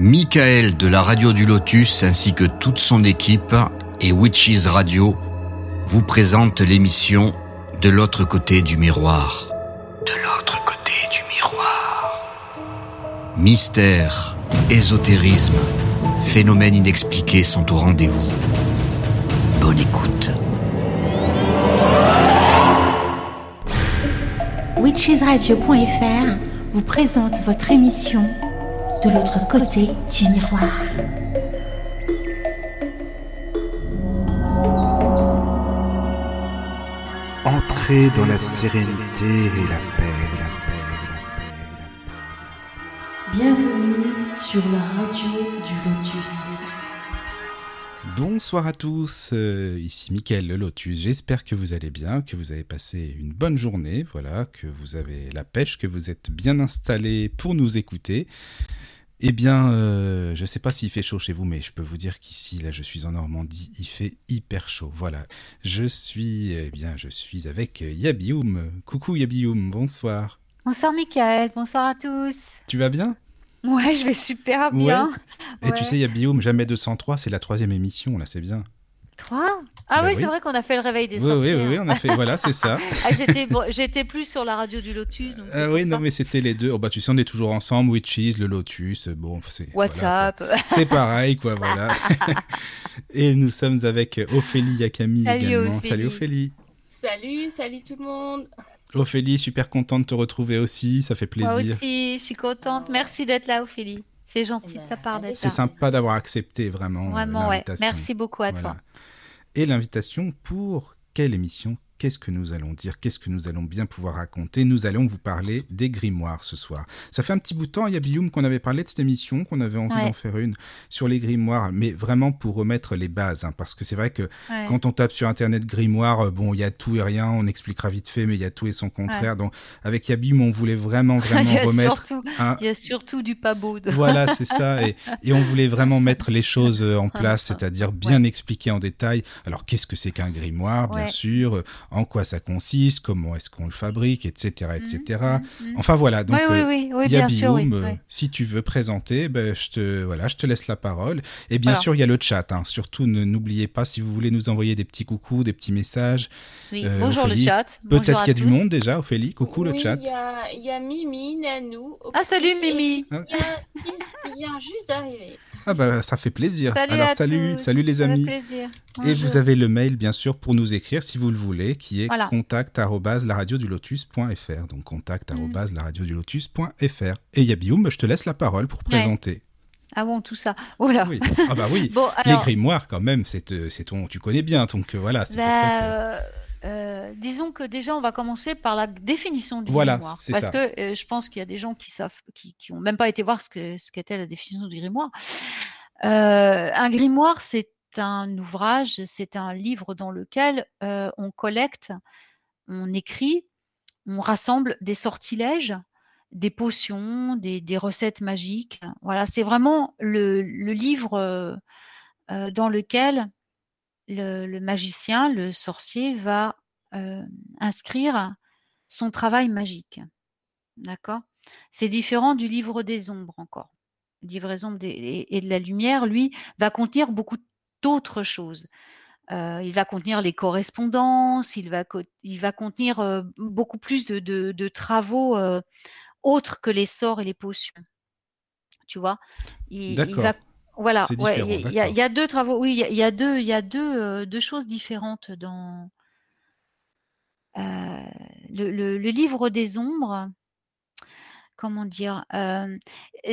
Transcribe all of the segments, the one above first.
Michael de la radio du Lotus ainsi que toute son équipe et Witches Radio vous présentent l'émission De l'autre côté du miroir. De l'autre côté du miroir. Mystère, ésotérisme, phénomènes inexpliqués sont au rendez-vous. Bonne écoute. witchesradio.fr vous présente votre émission De l'autre côté du miroir. Entrez dans la sérénité et la paix, la paix, la paix, la paix. Bienvenue sur la radio du Lotus. Bonsoir à tous, euh, ici Mickaël le Lotus. J'espère que vous allez bien, que vous avez passé une bonne journée, voilà, que vous avez la pêche, que vous êtes bien installés pour nous écouter. Eh bien, euh, je ne sais pas s'il fait chaud chez vous, mais je peux vous dire qu'ici, là, je suis en Normandie, il fait hyper chaud. Voilà, je suis, eh bien, je suis avec Yabioum. Coucou Yabioum, bonsoir. Bonsoir Michael, bonsoir à tous. Tu vas bien? Ouais, je vais super bien. Et tu sais, Yabioum, jamais 203, c'est la troisième émission, là, c'est bien. 3 Ah Bah oui, oui. c'est vrai qu'on a fait le réveil des Oui, oui, sorcières. oui, oui, on a fait, voilà, c'est ça. Ah, j'étais, bon, plus sur la radio du Lotus. donc c'est Ah oui, ça. non, mais c'était les deux. Oh, bah, tu sais, on est toujours ensemble, Witches, le Lotus, bon, c'est. voilà. WhatsApp. c'est pareil, quoi, voilà. Et nous sommes avec Ophélie Yakami Salut, également. Ophélie. Salut Ophélie. Salut, salut tout le monde. Ophélie, super contente de te retrouver aussi, ça fait Moi plaisir. aussi, je suis contente. Merci d'être là, Ophélie. C'est gentil Eh de ben, ta part d'être C'est là. sympa d'avoir accepté vraiment, euh, Vraiment, ouais. Merci beaucoup à Voilà. toi. Et l'invitation pour quelle émission? Qu'est-ce que nous allons dire? Qu'est-ce que nous allons bien pouvoir raconter? Nous allons vous parler des grimoires ce soir. Ça fait un petit bout de temps, Yabioum, qu'on avait parlé de cette émission, qu'on avait envie Ouais. d'en faire une sur les grimoires, mais vraiment pour remettre les bases. hein, parce que c'est vrai que Ouais. quand on tape sur Internet grimoire, euh, bon, il y a tout et rien, on expliquera vite fait, mais il y a tout et son contraire. Donc avec Yabioum, on voulait vraiment, Il y vraiment a remettre surtout, un, il y a surtout du pas beau. de- voilà, c'est ça. Et, et on voulait vraiment mettre les choses euh, en place, c'est-à-dire bien expliquer en détail. Alors, qu'est-ce que c'est qu'un grimoire, bien sûr, euh, en quoi ça consiste, comment est-ce qu'on le fabrique, etc., etc. Mhm, mhm. Enfin, voilà. Donc, oui, oui, euh, oui, euh, oui. si tu veux présenter, ben, je te voilà, je te laisse la parole. Et bien Voilà. sûr, il y a le chat. hein. Surtout, ne- n'oubliez pas si vous voulez nous envoyer des petits coucous, des petits messages. Oui. euh, Bonjour Ophélie, le chat. Peut-être qu'il y a du monde déjà, Ophélie. Coucou le chat. Il y a, il y a Mimi, Nanou. Ah, salut Mimi. Il vient juste d'arriver. Ah bah ça fait plaisir. Salut Alors à salut, tous. salut les Ça fait amis. plaisir. Et vous avez le mail, bien sûr, pour nous écrire si vous le voulez, qui est Voilà. contact. Donc contact laradiodulotus.fr. Et Yabioum, je te laisse la parole pour Ouais. présenter. Ah bon, tout ça. Oui. Ah bah oui. Bon, Les alors, grimoires, quand même, c'est euh, c'est ton, tu connais bien, donc euh, voilà. C'est pour bah, ça que- euh, disons que déjà, on va commencer par la définition du Voilà, grimoire. Parce ça. que euh, je pense qu'il y a des gens qui savent, qui, qui ont même pas été voir ce que ce qu'était la définition du grimoire. Euh, un grimoire, c'est un ouvrage, c'est un livre dans lequel on collecte, on écrit, on rassemble des sortilèges, des potions, des, recettes magiques. Voilà, c'est vraiment le, livre dans lequel le, magicien, le sorcier va inscrire son travail magique. D'accord? C'est différent du livre des ombres encore. Le livre des ombres et, de la lumière, lui, va contenir beaucoup d'autres choses. Euh, il va contenir les correspondances, il va, co- il va contenir euh, beaucoup plus de, de- de travaux euh, autres que les sorts et les potions. Tu vois? Il, il D'accord. va, voilà, ouais, il y a- y, y deux travaux, oui, il y a, il y a deux, il y a deux, deux choses différentes dans le, le- le livre des ombres. Comment dire euh,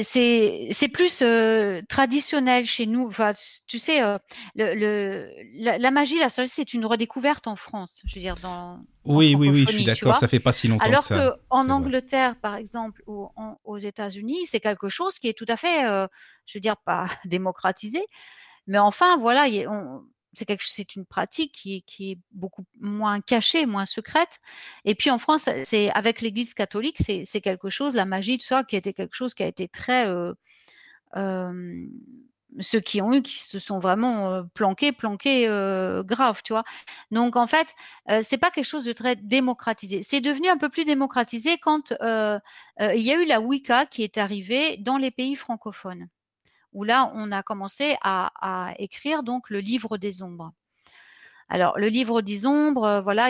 C'est c'est plus euh, traditionnel chez nous. Enfin, tu sais, euh, le, le- la, la magie, la sorcellerie, c'est une redécouverte en France. Je veux dire, dans, Oui, oui, oui, je suis d'accord, ça fait pas si longtemps Alors que ça. que en vrai. Angleterre, par exemple, ou en- aux États-Unis, c'est quelque chose qui est tout à fait, je veux dire, pas démocratisé, mais enfin, voilà, on- c'est une pratique qui est, beaucoup moins cachée, moins secrète. Et puis en France, c'est avec l'Église catholique, c'est quelque chose, la magie, tout ça, qui était quelque chose qui a été très euh, ceux qui ont eu, qui se sont vraiment planqués, planqués grave, tu vois. Donc en fait, c'est pas quelque chose de très démocratisé. C'est devenu un peu plus démocratisé quand il y a eu la Wicca qui est arrivée dans les pays francophones. Où là, on a commencé à, écrire donc le livre des ombres. Alors, le livre des ombres, euh, voilà,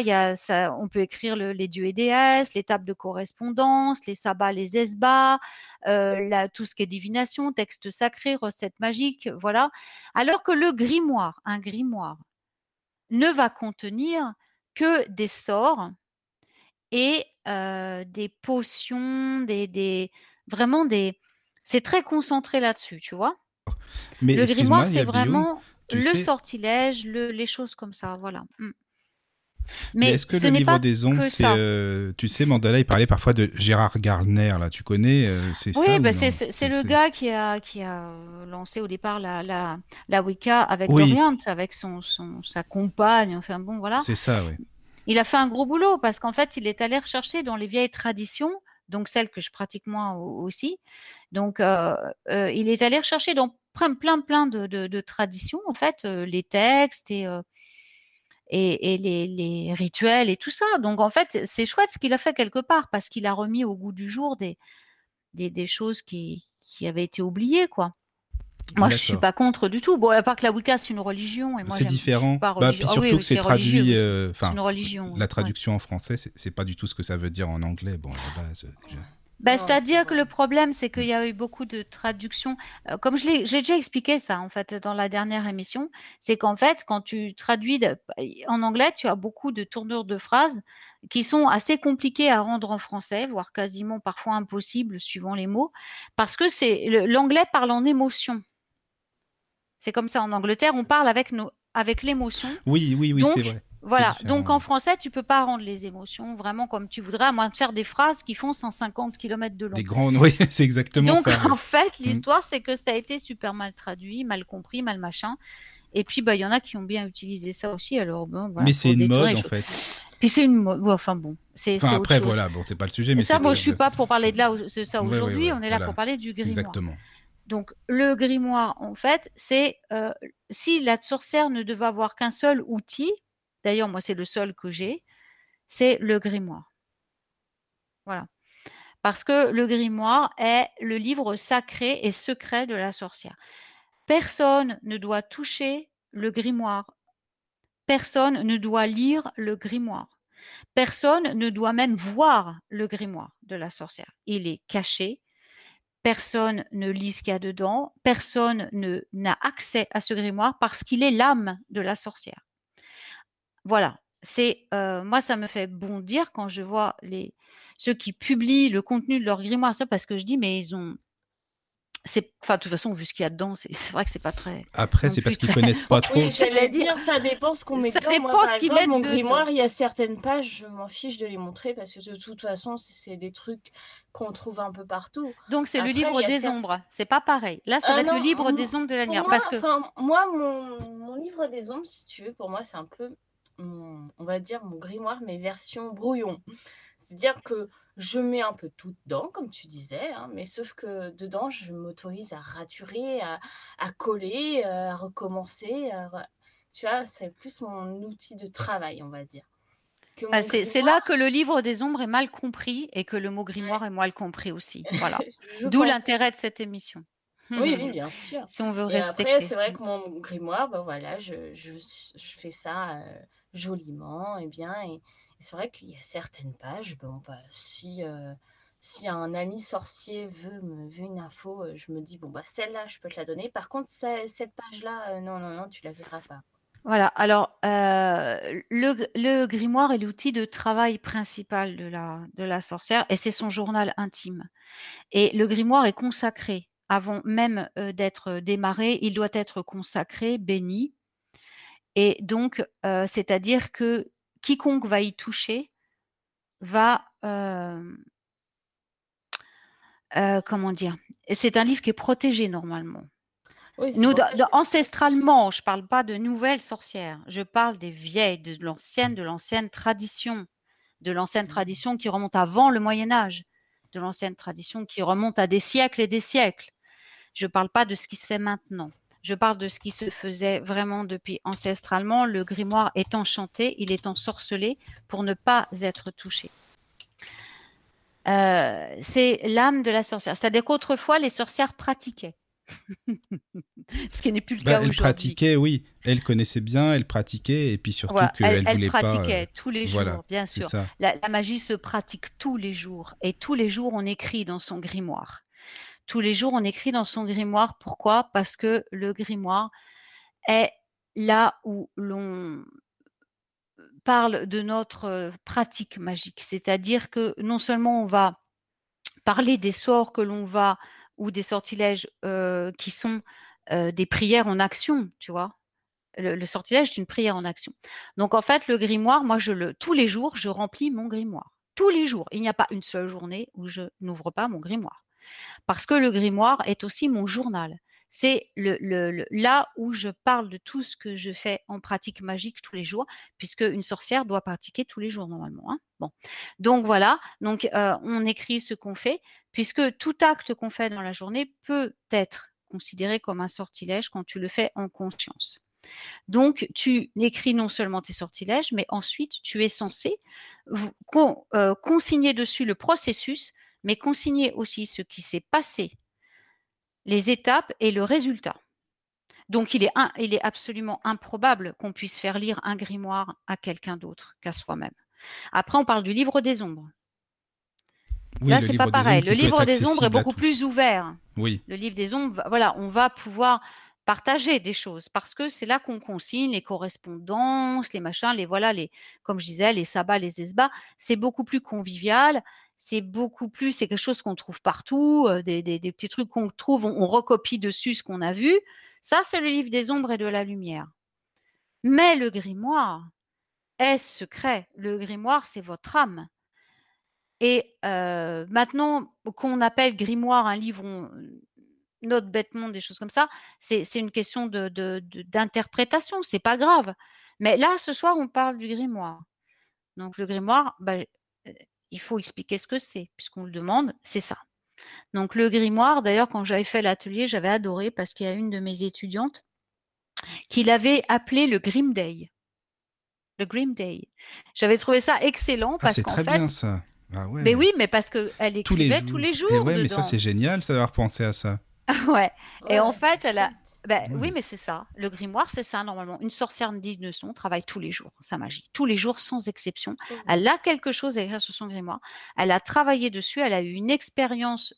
on peut écrire les dieux et déesses, les tables de correspondance, les sabbats, les esbats, euh, tout ce qui est divination, texte sacré, recettes magiques, voilà. Alors que le grimoire, un grimoire, ne va contenir que des sorts et euh, des potions, des, vraiment des. C'est très concentré là-dessus, tu vois? Mais le grimoire, c'est vraiment le sortilège, les choses comme ça, voilà. Mm. Mais, est-ce que le livre des ombres, c'est, euh, tu sais, Mandala, il parlait parfois de Gérard Gardner, là, tu connais, euh, c'est oui, bah c'est, le gars qui a, qui a lancé au départ la, la, la Wicca avec oui. avec son, son, sa compagne, enfin bon, voilà. C'est ça, oui. Il a fait un gros boulot parce qu'en fait, il est allé rechercher dans les vieilles traditions, donc celles que je pratique moi aussi. Donc, euh, il est allé rechercher dans plein, plein, de, traditions, en fait, les textes et, les, rituels et tout ça. Donc, en fait, c'est chouette ce qu'il a fait quelque part parce qu'il a remis au goût du jour des, des, choses qui, qui avaient été oubliées, quoi. Moi, je suis pas contre du tout. Bon, à part que la Wicca, c'est une religion. C'est différent. Bah, puis ah surtout que c'est traduit. Enfin, la traduction en français, c'est pas du tout ce que ça veut dire en anglais. Bon, à la base, déjà. Bah, c'est-à-dire que le problème, c'est qu'il y a eu beaucoup de traductions. Euh, comme je l'ai, j'ai déjà expliqué ça en fait dans la dernière émission, c'est qu'en fait, quand tu traduis en anglais, tu as beaucoup de tournures de phrases qui sont assez compliquées à rendre en français, voire quasiment parfois impossibles suivant les mots, parce que c'est l'anglais parle en émotion. C'est comme ça en Angleterre, on parle avec nos, avec l'émotion. Oui, oui, oui, c'est vrai. Voilà, donc en français, tu peux pas rendre les émotions vraiment comme tu voudrais, à moins de faire des phrases qui font 150 km de long. Des grandes, oui, c'est exactement ça. Donc en fait, mm. l'histoire, c'est que ça a été super mal traduit, mal compris, mal machin. Et puis, bah, il y en a qui ont bien utilisé ça aussi. Alors, bon, mais c'est une mode, en fait. Puis c'est une mode. enfin, bon. C'est, enfin, après, voilà, bon, c'est pas le sujet. Mais ça, moi, je suis pas pour parler de, là, de ça aujourd'hui. on est là pour parler du grimoire. Exactement. Donc, le grimoire, en fait, c'est euh, si la sorcière ne devait avoir qu'un seul outil, D'ailleurs, moi, c'est le seul que j'ai, c'est le grimoire. Voilà. Parce que le grimoire est le livre sacré et secret de la sorcière. Personne ne doit toucher le grimoire. Personne ne doit lire le grimoire. Personne ne doit même voir le grimoire de la sorcière. Il est caché. Personne ne lit ce qu'il y a dedans. Personne n'a accès à ce grimoire parce qu'il est l'âme de la sorcière. Voilà, c'est moi ça me fait bondir quand je vois ceux qui publient le contenu de leur grimoire, ça parce que je dis mais ils ont c'est enfin de toute façon vu ce qu'il y a dedans c'est vrai que c'est pas très après c'est parce qu'ils connaissent pas trop. oui, j'allais dire ça dépend ce qu'on met dedans. Moi par exemple mon grimoire il y a certaines pages je m'en fiche de les montrer parce que de toute façon c'est des trucs qu'on trouve un peu partout. Donc c'est le livre des ombres. C'est pas pareil. Là ça va être le livre des ombres de la lumière parce que moi mon, mon livre des ombres si tu veux pour moi c'est un peu on va dire, mon grimoire, mes versions brouillon. C'est-à-dire que je mets un peu tout dedans, comme tu disais, hein, mais sauf que dedans, je m'autorise à raturer, à, coller, euh, à recommencer. Tu vois, c'est plus mon outil de travail, on va dire. Bah, c'est là que le livre des ombres est mal compris et que le mot grimoire est mal compris aussi. Voilà. D'où l'intérêt de cette émission. Oui, oui, bien sûr. Si on veut et Après, c'est vrai que mon grimoire, ben voilà, je, je, je fais ça euh, joliment et bien. Et, c'est vrai qu'il y a certaines pages, bon, bah, si, euh, si un ami sorcier veut, me, veut une info, euh, je me dis, bon, bah, celle-là, je peux te la donner. Par contre, cette page-là, non, non, non, tu la verras pas. Voilà, alors le, le, grimoire est l'outil de travail principal de la, de la sorcière et c'est son journal intime. Et le grimoire est consacré avant même d'être démarré, il doit être consacré, béni. Et donc, c'est-à-dire que quiconque va y toucher va, comment dire, c'est un livre qui est protégé normalement. Nous, ancestralement, je ne parle pas de nouvelles sorcières, je parle des vieilles, de l'ancienne, de l'ancienne tradition, de l'ancienne mmh. tradition qui remonte avant le Moyen Âge, de l'ancienne tradition qui remonte à des siècles et des siècles. Je ne parle pas de ce qui se fait maintenant. Je parle de ce qui se faisait vraiment depuis ancestralement. Le grimoire est enchanté, il est ensorcelé pour ne pas être touché. Euh, c'est l'âme de la sorcière. C'est-à-dire qu'autrefois, les sorcières pratiquaient. Ce qui n'est plus le Bah, cas elle aujourd'hui. pratiquait, oui. Elle connaissait bien, elle pratiquait, et puis surtout qu'elle elle, elle voulait pratiquait euh, tous les voilà, jours, bien sûr. la magie se pratique tous les jours et tous les jours on écrit dans son grimoire. Tous les jours on écrit dans son grimoire. Pourquoi? Parce que le grimoire est là où l'on parle de notre euh, pratique magique. C'est-à-dire que non seulement on va parler des sorts que l'on va ou des sortilèges euh, qui sont euh, des prières en action, tu vois? Le, sortilège est une prière en action. Donc en fait, le grimoire, moi, je le, tous les jours, je remplis mon grimoire. Tous les jours. Il n'y a pas une seule journée où je n'ouvre pas mon grimoire. Parce que le grimoire est aussi mon journal. C'est là où je parle de tout ce que je fais en pratique magique tous les jours, puisque une sorcière doit pratiquer tous les jours normalement. hein. Donc voilà. Donc euh, on écrit ce qu'on fait, puisque tout acte qu'on fait dans la journée peut être considéré comme un sortilège quand tu le fais en conscience. Donc, tu écris non seulement tes sortilèges, mais ensuite, tu es censé euh, consigner dessus le processus, mais consigner aussi ce qui s'est passé, les étapes et le résultat. Donc, il est, un- il est absolument improbable qu'on puisse faire lire un grimoire à quelqu'un d'autre qu'à soi-même. Après, on parle du livre des ombres. Oui, Là, c'est pas pareil. Le livre des ombres est beaucoup plus ouvert Oui, le livre des ombres, voilà, on va pouvoir partager des choses parce que c'est là qu'on consigne les correspondances, les machins, les voilà, les, comme je disais, les sabbats, les esbats. C'est beaucoup plus convivial, c'est beaucoup plus, c'est quelque chose qu'on trouve partout, des, petits trucs qu'on trouve, on, recopie dessus ce qu'on a vu. Ça, c'est le livre des ombres et de la lumière. Mais le grimoire est secret. Le grimoire, c'est votre âme. Et maintenant qu'on appelle grimoire un livre, on note bêtement des choses comme ça, c'est une question d'interprétation, c'est pas grave. Mais là, ce soir, on parle du grimoire. Donc le grimoire, bah, il faut expliquer ce que c'est, puisqu'on le demande, c'est ça. Donc le grimoire, d'ailleurs, quand j'avais fait l'atelier, j'avais adoré parce qu'il y a une de mes étudiantes qui l'avait appelé le Grim Day. Le Grim Day. J'avais trouvé ça excellent ah, parce c'est qu'en très fait, bien ça. Ah ouais. mais oui, mais parce qu'elle tous les écrivait jours. tous les Et jours ouais, mais ça c'est génial, ça d'avoir pensé à ça. ouais. Et en fait, elle a-. Ben. Oui, mais c'est ça. Le grimoire, c'est ça normalement. Une sorcière digne de son travaille tous les jours, sa magie. Tous les jours, sans exception. Elle a quelque chose à écrire sur son grimoire. Elle a travaillé dessus. Elle a eu une expérience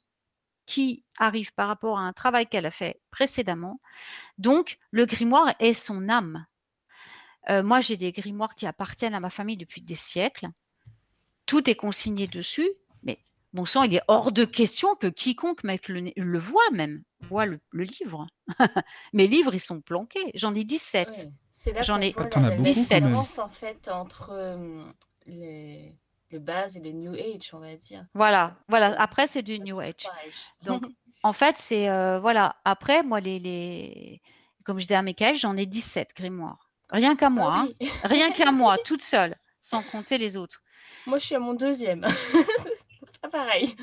qui arrive par rapport à un travail qu'elle a fait précédemment. Donc, le grimoire est son âme. Euh, moi, j'ai des grimoires qui appartiennent à ma famille depuis des siècles. Tout est consigné dessus, bon sang, il est hors de question que quiconque mette le, voit même, voit le, le livre. Mes livres, ils sont planqués. J'en ai 17. Ouais. C'est là J'en ai- as la, la beaucoup, en fait entre euh, les, le base et le New Age, on va dire. Voilà, voilà. Après, c'est du New Age. Donc, en fait, c'est euh, voilà. Après, moi, les, les... comme je disais à Michael, j'en ai 17 grimoires. Rien qu'à moi, Ah hein. rien qu'à moi, toute seule, sans compter les autres. Moi, je suis à mon deuxième. C'est pas pareil.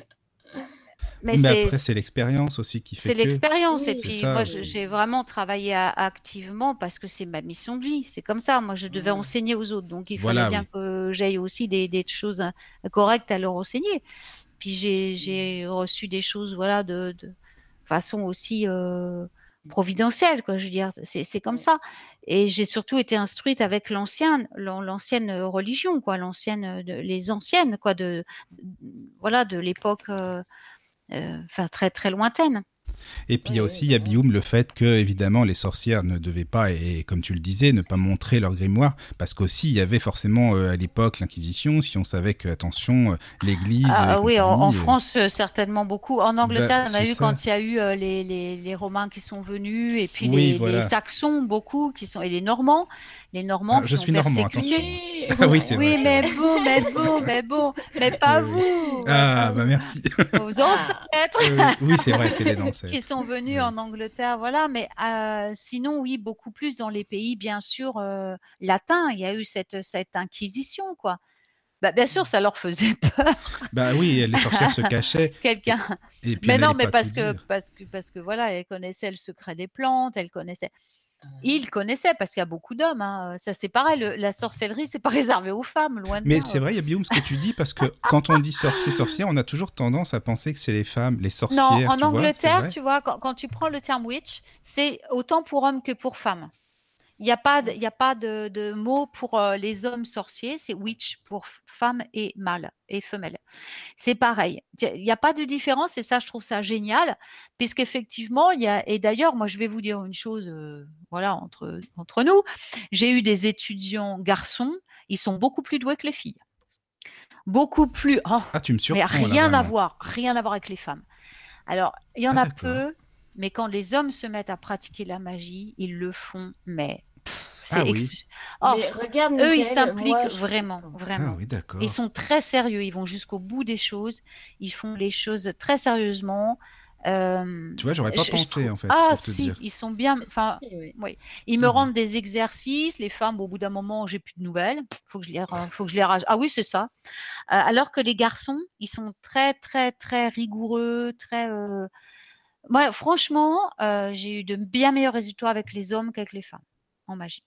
Mais, Mais, c'est après c'est l'expérience aussi qui fait c'est que. l'expérience. Et puis, C'est ça moi, j'ai vraiment travaillé à- activement parce que c'est ma mission de vie. C'est comme ça. Moi, je devais Mhm. enseigner aux autres. Donc, il Voilà, fallait bien oui. que j'aille aussi des, des choses correctes à leur enseigner. Puis, j'ai j'ai reçu des choses, voilà, de, de façon aussi euh, providentielle, quoi. Je veux dire, c'est c'est comme ça. Et j'ai surtout été instruite avec l'ancienne, l'an- l'ancienne religion, quoi, l'ancienne, de- les anciennes, quoi, de, de- voilà, de l'époque, euh, euh, enfin très très lointaine. Et puis il y a aussi, il y a. Bioum, le fait que, évidemment, les sorcières ne devaient pas, et comme tu le disais, ne pas montrer leur grimoire, parce qu'aussi, il y avait forcément euh, à l'époque l'Inquisition, si on savait que, attention, euh, l'Église. Ah, et oui, en, euh, France, euh, certainement beaucoup. En Angleterre, on a eu ça. quand il y a eu euh, les, les, les Romains qui sont venus, et puis Oui, les, voilà. les Saxons, beaucoup, qui sont, et les Normands. Les Normands Ah, qui je suis normand, persécuté. Oui. Ah mais bon, mais bon, mais bon, mais pas Oui, vous. Ah, bah merci. Vos ancêtres. Euh, oui, c'est vrai, c'est les ancêtres. Qui sont venus en Angleterre, voilà. Mais euh, sinon, oui, beaucoup plus dans les pays, bien sûr, euh, latins. Il y a eu cette, cette inquisition, quoi. Bah, bien sûr, ça leur faisait peur, Bah oui, les sorcières se cachaient. quelqu'un. Mais elles non, mais parce que, parce que, parce que voilà, elle connaissait le secret des plantes, elle connaissait. Ils connaissaient parce qu'il y a beaucoup d'hommes. hein. Ça, c'est pareil. le- la sorcellerie, c'est pas réservé aux femmes, loin de Mais c'est vrai, il y a Guillaume ce que tu dis, parce que quand on dit sorcier, sorcière, on a toujours tendance à penser que c'est les femmes, les sorcières. Non, en tu Angleterre, tu vois, quand, quand tu prends le terme witch, c'est autant pour hommes que pour femmes. Il n'y a pas de, il y a pas de, de mot pour euh, les hommes sorciers, c'est witch pour femme et mâle et femelle. C'est pareil. Il n'y a pas de différence et ça, je trouve ça génial, puisqu'effectivement, il y a, et d'ailleurs, moi, je vais vous dire une chose, euh, voilà, entre, entre nous, j'ai eu des étudiants garçons, ils sont beaucoup plus doués que les filles. Beaucoup plus. oh, Ah, tu me mais surprends. là, rien à voir, rien à voir avec les femmes. Alors, il y en Ah, a peu, mais quand les hommes se mettent à pratiquer la magie, ils le font, mais Ah oui. Oh, Mais regarde, eux, ils s'impliquent moi, je- vraiment, Ah vraiment. oui, d'accord. Ils sont très sérieux, ils vont jusqu'au bout des choses, ils font les choses très sérieusement. Euh, Tu vois, j'aurais pas je- je pensé, trouve- en fait, Ah pour te si, dire. ils sont bien. Enfin, Oui, oui. ils me Mhm. rendent des exercices. Les femmes, au bout d'un moment, j'ai plus de nouvelles. Faut que je les, ra- faut que je les rage. Ah oui, c'est ça. Euh, alors que les garçons, ils sont très, très, très rigoureux, très. euh, Moi, franchement, euh, j'ai eu de bien meilleurs résultats avec les hommes qu'avec les femmes en magie.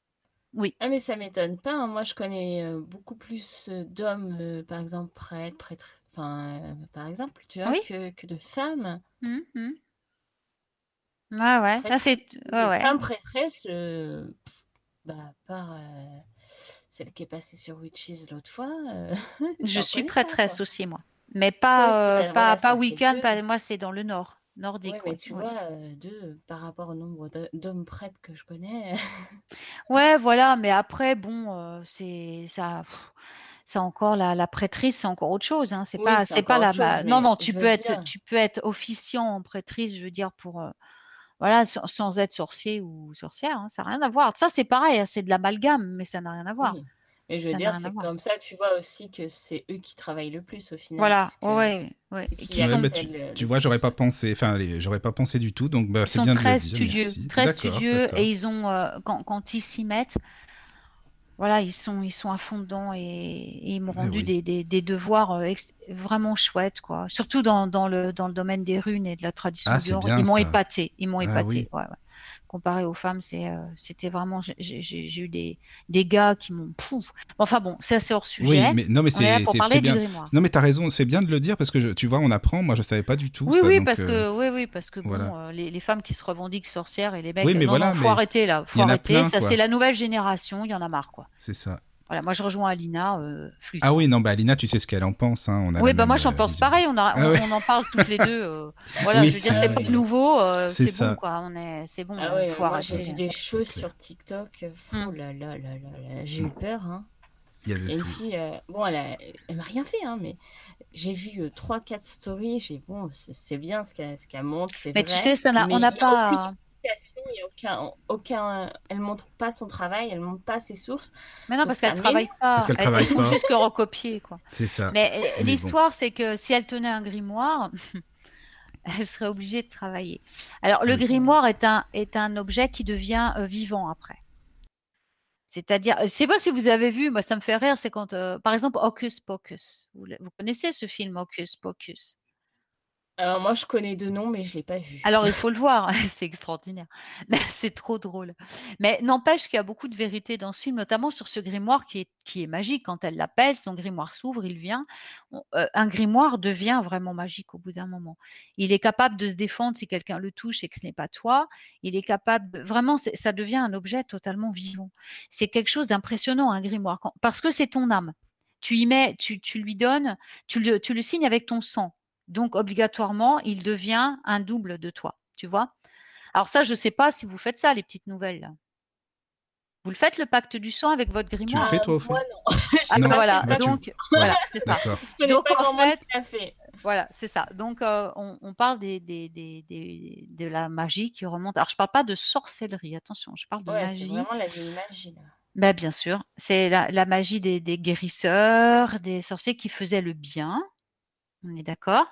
Oui. Ah, mais ça m'étonne pas. hein. Moi, je connais euh, beaucoup plus euh, d'hommes, euh, par exemple, prêtres, prêtres, enfin, par exemple, tu vois, Oui. que, que de femmes. Mhm, mhm. Ouais, ouais. Là, c'est. Ouais, ouais. femmes prêtresses, euh, pff, bah, à part celle qui est passée sur Witches l'autre fois. Je suis pas, prêtresse aussi, moi. Mais pas, ben pas, voilà, pas week-end. pas- Moi, c'est dans le nord, nordique. Mais ouais, tu ouais. vois, euh, deux, par rapport au nombre d'hommes prêtres que je connais. Ouais, voilà, mais après, bon, euh, c'est ça, pff, encore la, la prêtrise, c'est encore autre chose, hein. C'est Oui, pas, c'est la, chose, non, non, tu peux être, dire- tu peux être officiant en prêtrise, je veux dire, pour, euh, voilà, sans, sans être sorcier ou sorcière, hein, ça n'a rien à voir. Ça, c'est pareil, hein, c'est de l'amalgame, mais ça n'a rien à voir. Oui. Mais je veux dire, c'est comme ça, tu vois aussi que c'est eux qui travaillent le plus au final. Voilà, ouais, ouais, et qui sont, tu, euh, tu vois, j'aurais pas pensé, enfin, les- j'aurais pas pensé du tout, donc bah, ils c'est sont bien de très le dire. studieux, très studieux, et ils ont, euh, quand, quand ils s'y mettent, voilà, ils sont, ils sont à fond dedans et, et ils m'ont Ouais, rendu oui. des, des, des devoirs euh, ex- vraiment chouettes, quoi. Surtout dans, dans, le, dans le domaine des runes et de la tradition Ah, du bien Ils m'ont épaté, ils m'ont Ah épaté. oui. ouais, ouais. Comparé aux femmes, c'est, euh, c'était vraiment, j'ai- eu des, des gars qui m'ont, pouf. Enfin bon, c'est assez hors Oui, sujet. mais non, mais c'est pour c'est- parler c'est du bien. Non, mais t'as raison, c'est bien de le dire parce que je- tu vois, on apprend. Moi, je savais pas du tout Oui, ça. oui, donc, parce euh, que, oui, oui, parce que bon, euh, les, les femmes qui se revendiquent sorcières et les mecs, Oui, mais non, voilà, non, faut mais arrêter là, il faut arrêter. plein, ça, quoi. c'est la nouvelle génération, il y en a marre, quoi. c'est ça. Voilà, moi je rejoins Alina, euh, flûte. Ah oui, non, bah Alina, tu sais ce qu'elle en pense. Hein, on a Oui, bah même, moi j'en euh, pense vision. pareil, on, a, Ah on, ouais. on en parle toutes les deux. euh, voilà, Oui, je veux dire, c'est- pas oui. nouveau, euh, C'est bon, quoi. On est, c'est bon, Ah il ouais, faut moi j'ai vu des choses clair. sur TikTok. euh, Fou Hum. là là là là là, j'ai eu peur. Hein. Il y a Il y de a une tout. fille, euh, bon, elle, m'a rien fait, hein, mais j'ai vu euh, trois, quatre stories. J'ai bon, c'est bien ce qu'elle ce qu'elle montre, c'est Mais tu sais, ça on n'a pas. Explication, il y a aucun, aucun, elle montre pas son travail, elle montre pas ses sources. Mais non, parce qu'elle travaille pas. Parce qu'elle Elle- travaille pas. juste que recopier, quoi. C'est ça. Mais euh, Mais l'histoire, c'est que si elle tenait un grimoire, elle serait obligée de travailler. Alors, le Oui. grimoire est un, est un objet qui devient euh, vivant après. C'est-à-dire, je ne sais pas si vous avez vu, moi ça me fait rire, c'est quand, euh, par exemple, Hocus Pocus. Vous, vous connaissez ce film Hocus Pocus? Alors moi, je connais deux noms, mais je l'ai pas vu. Alors, il faut le voir, c'est extraordinaire. C'est trop drôle. Mais n'empêche qu'il y a beaucoup de vérité dans ce film, notamment sur ce grimoire qui est, qui est magique. Quand elle l'appelle, son grimoire s'ouvre, il vient. Euh, un grimoire devient vraiment magique au bout d'un moment. Il est capable de se défendre si quelqu'un le touche et que ce n'est pas toi. Il est capable, de- vraiment, ça devient un objet totalement vivant. C'est quelque chose d'impressionnant, un grimoire, parce que c'est ton âme. Tu y mets, tu, tu lui donnes, tu le, tu le signes avec ton sang. Donc, obligatoirement, il devient un double de toi, tu vois. Alors ça, je ne sais pas si vous faites ça, les petites nouvelles. Vous le faites, le pacte du sang, avec votre Tu le grimoire? fais toi au fait moi, non. Ah, Non, voilà, bah, tu- donc, voilà, c'est ça. Donc, en fait- fait. Voilà, c'est ça. Donc, euh, on, on parle des, des, des, des- de la magie qui remonte. Alors, je ne parle pas de sorcellerie, attention, je parle de Ouais, c'est magie. vraiment la vieille magie. Là. Ben, bien sûr, c'est la, la magie des, des guérisseurs, des sorciers qui faisaient le bien. On est d'accord.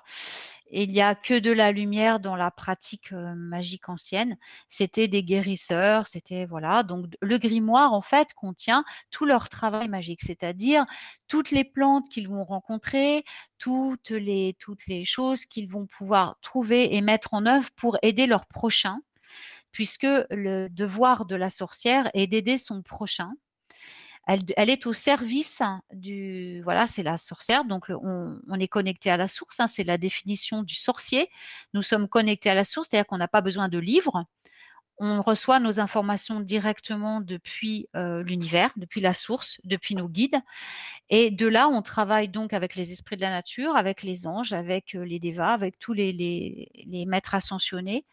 Il n'y a que de la lumière dans la pratique magique ancienne. C'était des guérisseurs, c'était voilà. Donc le grimoire en fait contient tout leur travail magique, c'est-à-dire toutes les plantes qu'ils vont rencontrer, toutes les toutes les choses qu'ils vont pouvoir trouver et mettre en œuvre pour aider leur prochain puisque le devoir de la sorcière est d'aider son prochain. Elle, est au service du. Voilà, c'est la sorcière. Donc, on, est connecté à la source. Hein, c'est la définition du sorcier. Nous sommes connectés à la source, c'est-à-dire qu'on n'a pas besoin de livres on reçoit nos informations directement depuis l'univers, depuis la source, depuis nos guides. Et de là, on travaille donc avec les esprits de la nature, avec les anges, avec les dévas, avec tous les, les, maîtres ascensionnés.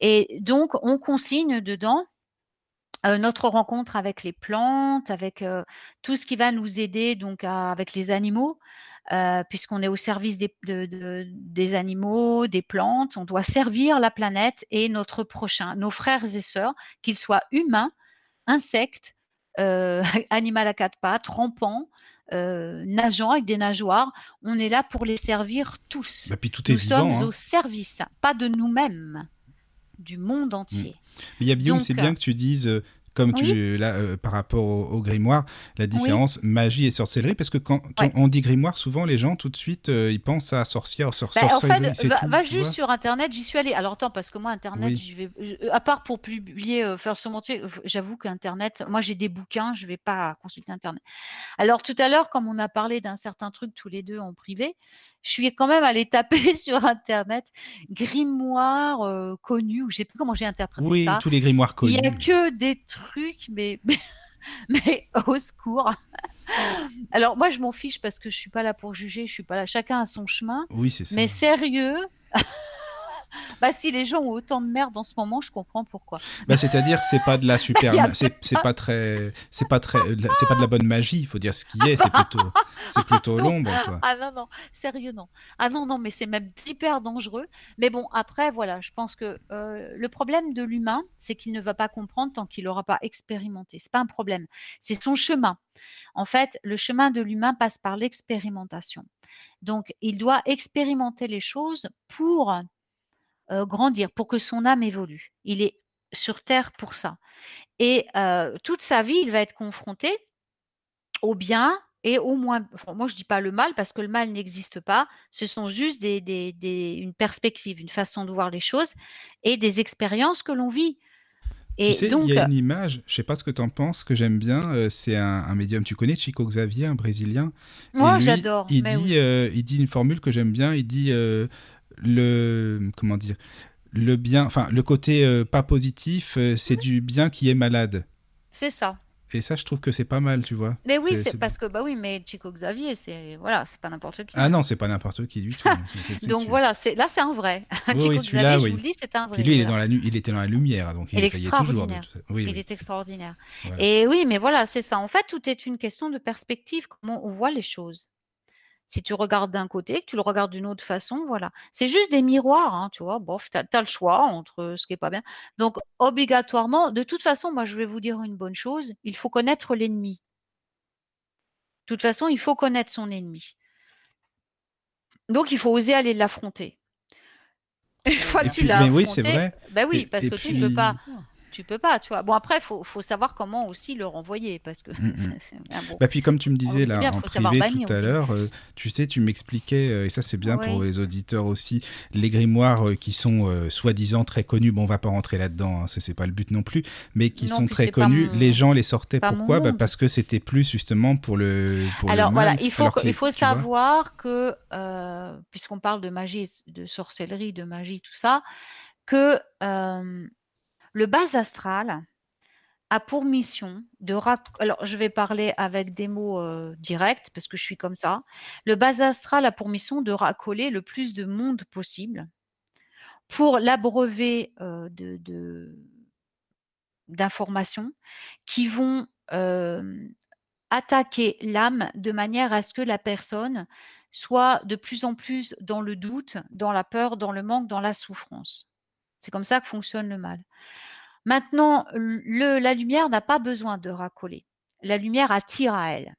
Et donc, on consigne dedans euh, notre rencontre avec les plantes, avec tout ce qui va nous aider donc avec les animaux, euh, puisqu'on est au service des, des, animaux, des plantes. On doit servir la planète et notre prochain, nos frères et sœurs, qu'ils soient humains, insectes, animal à quatre pattes, rampants, nageant avec des nageoires. On est là pour les servir tous. Bah, puis tout est nous sommes hein. au service, pas de nous-mêmes, du monde mm. entier. Mais Yabium, c'est bien que tu dises comme tu là euh, par rapport au, grimoire, la différence magie et sorcellerie, parce que quand on, dit grimoire, souvent les gens tout de suite euh, ils pensent à sorcière, sor bah, sorcellerie. En fait, va, va juste sur internet, j'y suis allée. Alors attends, parce que moi internet, vais, à part pour publier, euh, faire ce montier, j'avoue qu'internet, moi j'ai des bouquins, je vais pas consulter internet. Alors tout à l'heure, comme on a parlé d'un certain truc tous les deux en privé, je suis quand même allée taper sur internet grimoire connu, ou je sais plus comment j'ai interprété ça. Oui, tous les grimoires connus. Il y a que des trucs truc, mais, mais, au secours. Alors moi je m'en fiche parce que je suis pas là pour juger, je suis pas là. Chacun a son chemin. Oui, c'est ça. Mais sérieux. Bah, si les gens ont autant de merde en ce moment, je comprends pourquoi. Bah, c'est-à-dire que c'est pas de la super, c'est pas très, c'est pas très, c'est pas de la bonne magie. Il faut dire ce qui est. C'est plutôt, c'est plutôt l'ombre. Ah non non, sérieux non. Ah non non, mais c'est même hyper dangereux. Mais bon, après voilà, je pense que euh, le problème de l'humain, c'est qu'il ne va pas comprendre tant qu'il n'aura pas expérimenté. C'est pas un problème, c'est son chemin. En fait, le chemin de l'humain passe par l'expérimentation. Donc, il doit expérimenter les choses pour euh, grandir, pour que son âme évolue. Il est sur Terre pour ça. Et euh, toute sa vie, il va être confronté au bien et au moins. moi, je dis pas le mal parce que le mal n'existe pas. Ce sont juste des, une perspective, une façon de voir les choses et des expériences que l'on vit. Et tu sais, il y a une image, je sais pas ce que tu en penses, que j'aime bien. Euh, c'est un, médium, tu connais Chico Xavier, un Brésilien? Moi, j'adore. Il dit, il dit une formule que j'aime bien. Il dit le comment dire le bien, enfin le côté euh, pas positif, euh, c'est du bien qui est malade. C'est ça. Et ça, je trouve que c'est pas mal, tu vois. Mais oui, c'est parce que bah oui, mais Chico Xavier, c'est voilà, c'est pas n'importe qui. Ah non, c'est pas n'importe qui du tout. donc voilà, c'est là, c'est un vrai. Oui, Chico Xavier, oui. je vous le dis, c'est un vrai. Puis lui, il est dans la il était dans la lumière, donc il, il est toujours. Oui, il est extraordinaire. Et oui, mais voilà, c'est ça. En fait, tout est une question de perspective, comment on voit les choses. Si tu regardes d'un côté, que tu le regardes d'une autre façon, voilà. C'est juste des miroirs, hein, tu vois. Bof, tu as, le choix entre ce qui est pas bien. Donc, obligatoirement, de toute façon, moi, je vais vous dire une bonne chose il faut connaître l'ennemi. De toute façon, il faut connaître son ennemi. Donc, il faut oser aller l'affronter. Une fois que tu l'as affronté, oui, c'est vrai. Ben oui, parce que tu ne peux pas tu peux pas, tu vois. Bon, après, il faut, faut, savoir comment aussi le renvoyer, parce que... Mm, mm. bah, puis comme tu me disais là, en privé tout à l'heure, euh, tu sais, tu m'expliquais, euh, et ça c'est bien pour les auditeurs aussi, les grimoires euh, qui sont soi-disant très connus, bon, on va pas rentrer là-dedans, hein, c'est pas le but non plus, mais qui sont très connus, les gens les sortaient, pourquoi? Bah, Parce que c'était plus justement pour le pour Alors le mal, voilà, il faut, il faut savoir que, puisqu'on parle de magie, de sorcellerie, de magie, tout ça, que le bas astral a pour mission de alors je vais parler avec des mots euh, directs parce que je suis comme ça. Le bas astral a pour mission de racoler le plus de monde possible pour l'abreuver euh, d'informations qui vont euh, attaquer l'âme de manière à ce que la personne soit de plus en plus dans le doute, dans la peur, dans le manque, dans la souffrance. C'est comme ça que fonctionne le mal. Maintenant, la lumière n'a pas besoin de racoler. La lumière attire à elle.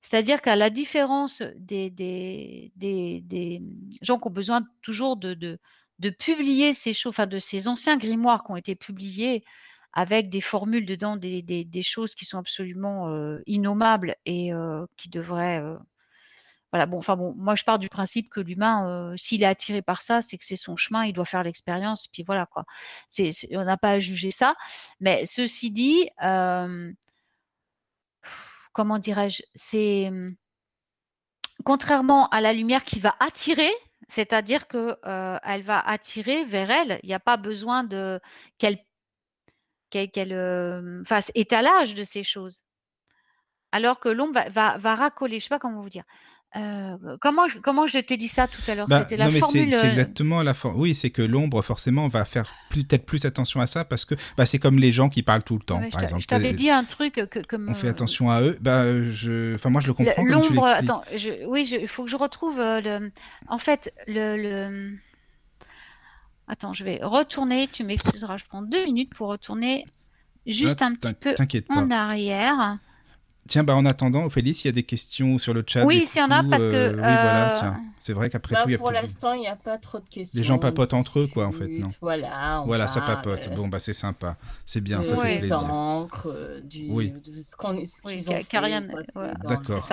C'est-à-dire qu'à la différence des, des, des, gens qui ont besoin toujours de, de, publier ces choses, enfin de ces anciens grimoires qui ont été publiés avec des formules dedans, des, choses qui sont absolument innommables et qui devraient voilà, bon, enfin bon, moi je pars du principe que l'humain, s'il est attiré par ça, c'est que c'est son chemin, il doit faire l'expérience, puis voilà quoi. C'est, on n'a pas à juger ça. Mais ceci dit, comment dirais-je, c'est mmh, contrairement à la lumière qui va attirer, c'est-à-dire que elle va attirer vers elle. Il n'y a pas besoin de qu'elle qu'elle fasse étalage de ces choses. Alors que l'ombre va, va, va racoler, je ne sais pas comment vous dire. Euh, comment je, comment je t'ai dit ça tout à l'heure? Bah, C'était la formule. C'est euh, exactement la forme. Oui, c'est que l'ombre forcément va faire peut-être plus attention à ça parce que bah, c'est comme les gens qui parlent tout le temps, par exemple. Je t'avais dit un truc que, comme. On fait attention à eux. Bah, je, enfin moi je le comprends. L'ombre. Attends, je... oui, il faut que je retrouve euh, le. En fait, le, le. Attends, je vais retourner. Tu m'excuseras, je prends deux minutes pour retourner juste un petit peu en arrière. Tiens, bah en attendant, Ophélie, s'il y a des questions sur le chat. Oui, s'il y en a, parce que. Euh, oui, voilà, tiens. C'est vrai qu'après bah, tout, il y a Pour l'instant, il n'y a pas trop de questions. Les gens papotent entre eux, quoi, en fait, non Voilà. Voilà, ça papote. Bon, bah, c'est sympa. C'est bien, ça fait plaisir. encre, du. Oui. De ce qu'on oui, ont D'accord.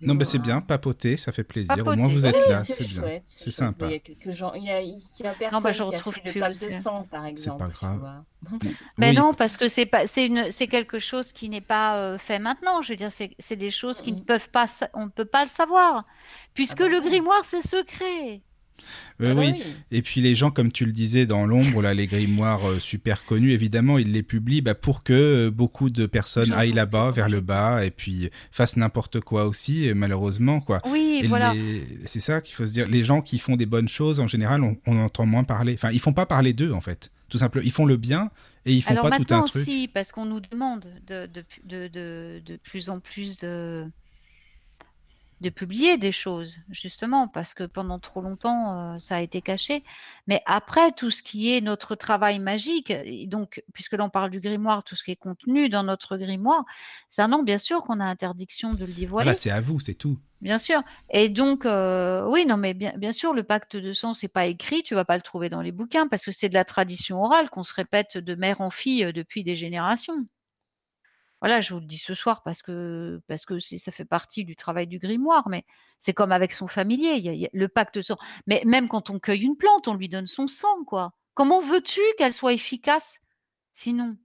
Non, bah, c'est bien, papoter, ça fait plaisir. Au moins, vous êtes là, c'est bien. C'est sympa. Il y a quelques gens. Il y a, il y a personne qui a fait le pal de sang, par exemple. C'est pas grave. Mais non, parce que c'est pas, c'est une, c'est quelque chose qui n'est pas euh, fait maintenant. Je veux dire, c'est des choses qui ne peuvent pas, on ne peut pas le savoir, puisque ah bah le grimoire c'est secret. Euh, ah bah oui. et puis les gens, comme tu le disais dans l'ombre, là, les grimoires euh, super connus, évidemment, ils les publient bah, pour que beaucoup de personnes aillent là-bas, vers le bas, et puis fassent n'importe quoi aussi, malheureusement, quoi. Oui, voilà. C'est ça qu'il faut se dire. Les gens qui font des bonnes choses, en général, on, on entend moins parler. Enfin, ils font pas parler d'eux, en fait. Tout simplement, ils font le bien et ils font pas tout un truc. aussi, parce qu'on nous demande de, de, de, de, plus en plus de, de publier des choses, justement, parce que pendant trop longtemps, euh, ça a été caché. Mais après, tout ce qui est notre travail magique, et donc, puisque l'on parle du grimoire, tout ce qui est contenu dans notre grimoire, c'est un nom, bien sûr, qu'on a interdiction de le dévoiler. Voilà, c'est à vous, c'est tout. Bien sûr. Et donc, euh, oui, non, mais bien, bien sûr, le pacte de sang, c'est pas écrit, tu vas pas le trouver dans les bouquins, parce que c'est de la tradition orale qu'on se répète de mère en fille euh, depuis des générations. Voilà, je vous le dis ce soir parce que parce que ça fait partie du travail du grimoire, mais c'est comme avec son familier, il y, a, le pacte de sang. Mais même quand on cueille une plante, on lui donne son sang, quoi. Comment veux-tu qu'elle soit efficace Sinon,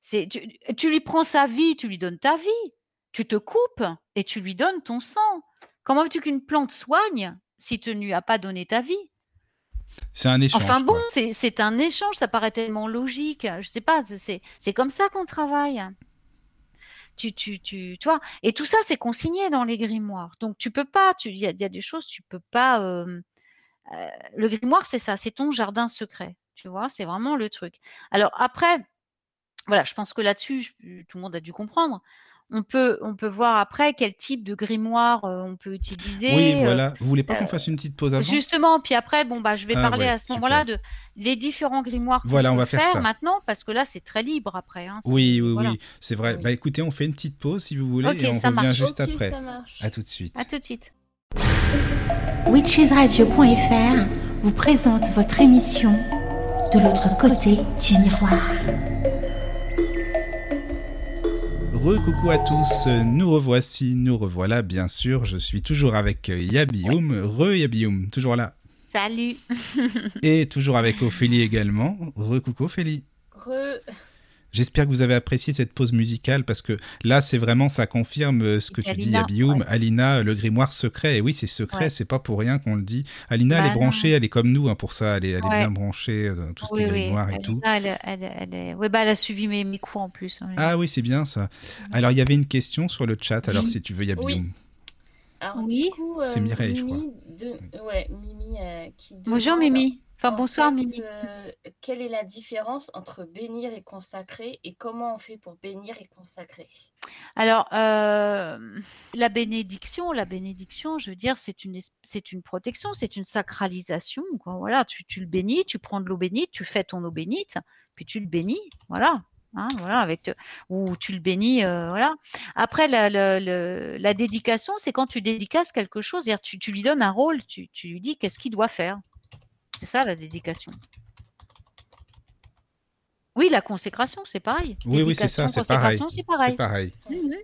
c'est tu, tu lui prends sa vie, tu lui donnes ta vie tu te coupes et tu lui donnes ton sang. Comment veux-tu qu'une plante soigne si tu ne lui as pas donné ta vie? C'est un échange. Enfin bon, c'est un échange, ça paraît tellement logique. Je sais pas, c'est comme ça qu'on travaille. Et tout ça, c'est consigné dans les grimoires. Donc tu peux pas, il y, a des choses, tu peux pas. Le grimoire, c'est ça, c'est ton jardin secret. Tu vois, c'est vraiment le truc. Alors après, voilà, je pense que là-dessus, tout le monde a dû comprendre on peut, on peut voir après quel type de grimoire euh, on peut utiliser. Oui, euh, voilà. Vous voulez pas qu'on euh, fasse une petite pause avant? Justement, puis après, bon bah, je vais ah parler à ce moment-là de les différents grimoires qu'on voilà, on va faire, ça. maintenant, parce que là, c'est très libre après. Hein, oui, oui, oui, c'est vrai. Bah écoutez, on fait une petite pause si vous voulez et on revient juste après. À tout de suite. À tout de suite. Witchesradio.fr vous présente votre émission de l'autre côté du miroir coucou à tous, nous revoici, nous revoilà bien sûr, je suis toujours avec Yabioum, re Yabioum, toujours là. Salut Et toujours avec Ophélie également, re coucou Ophélie. Re J'espère que vous avez apprécié cette pause musicale parce que là, c'est vraiment, ça confirme euh, ce que tu dis, Abioum. Alina, le grimoire secret. Et oui, c'est secret, c'est pas pour rien qu'on le dit. Alina, elle est bah branchée, elle est comme nous hein, pour ça. Elle est, elle est bien branchée dans tout ce qui est grimoire et tout. Elle, elle, elle, bah, elle a suivi mes, mes cours en plus. Hein. Ah oui, c'est bien ça. Alors, il y avait une question sur le chat. Alors, si tu veux, Yabioum. Oui. Alors, oui. c'est Mireille, Mimi je crois. De... Ouais, Mimi euh, qui Bonjour Mimi. Enfin, bonsoir Mimi. Euh, quelle est la différence entre bénir et consacrer et comment on fait pour bénir et consacrer? Alors, euh, la bénédiction, la bénédiction, je veux dire, c'est une, protection, c'est une sacralisation. Voilà, tu, tu, le bénis, tu prends de l'eau bénite, tu fais ton eau bénite, puis tu le bénis, voilà. Hein, ou tu le bénis, euh, voilà. Après, la, dédication, c'est quand tu dédicaces quelque chose, tu, tu lui donnes un rôle, tu lui dis qu'est-ce qu'il doit faire. C'est ça la dédication. Oui, la consécration, c'est pareil. Oui, oui, c'est ça, c'est pareil. C'est pareil. pareil.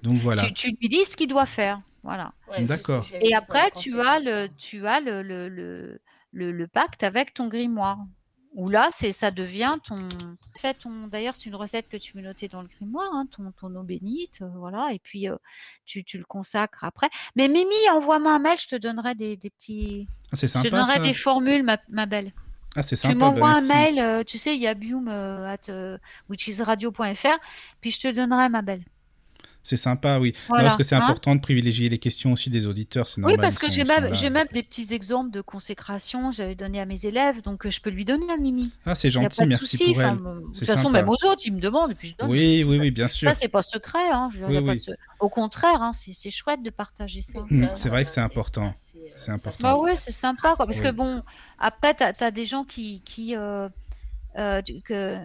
Donc voilà. Tu, lui dis ce qu'il doit faire. Voilà. Ouais, D'accord. Et après, tu as le, tu as le, le, le, le- le pacte avec ton grimoire. Où là, c'est, ça devient ton. en Fait ton. D'ailleurs, c'est une recette que tu veux noter dans le grimoire, hein, ton, ton eau bénite, euh, voilà. Et puis euh, tu, tu le consacres après. Mais Mimi, envoie-moi un mail, je te donnerai des, des petits. Ah, c'est Je te sympa donnerai ça. des formules, ma, ma belle. Ah, c'est Tu bah, m'envoies un mail, euh, tu sais, il y a bium euh, at euh, witchesradio.fr, puis je te donnerai ma belle. C'est sympa, oui. Non, Voilà, parce que c'est hein. important de privilégier les questions aussi des auditeurs, c'est Oui, parce que j'ai même, j'ai même des petits exemples de consécration, j'avais donné à mes élèves, donc euh, je peux lui donner à Mimi. Ah, c'est gentil, merci souci. pour elle. de toute façon, sympa. même aux autres, ils me demandent et puis je donne. Oui, oui, oui, bien sûr. Ça, c'est pas secret. Hein. Je Oui, pas oui. de Au contraire, hein, c'est chouette de partager ça. Mm, ça, c'est vrai que c'est important. C'est important. Bah ouais, c'est sympa, quoi. Parce Oui. que bon, après, tu as, des gens qui, qui euh, euh, que,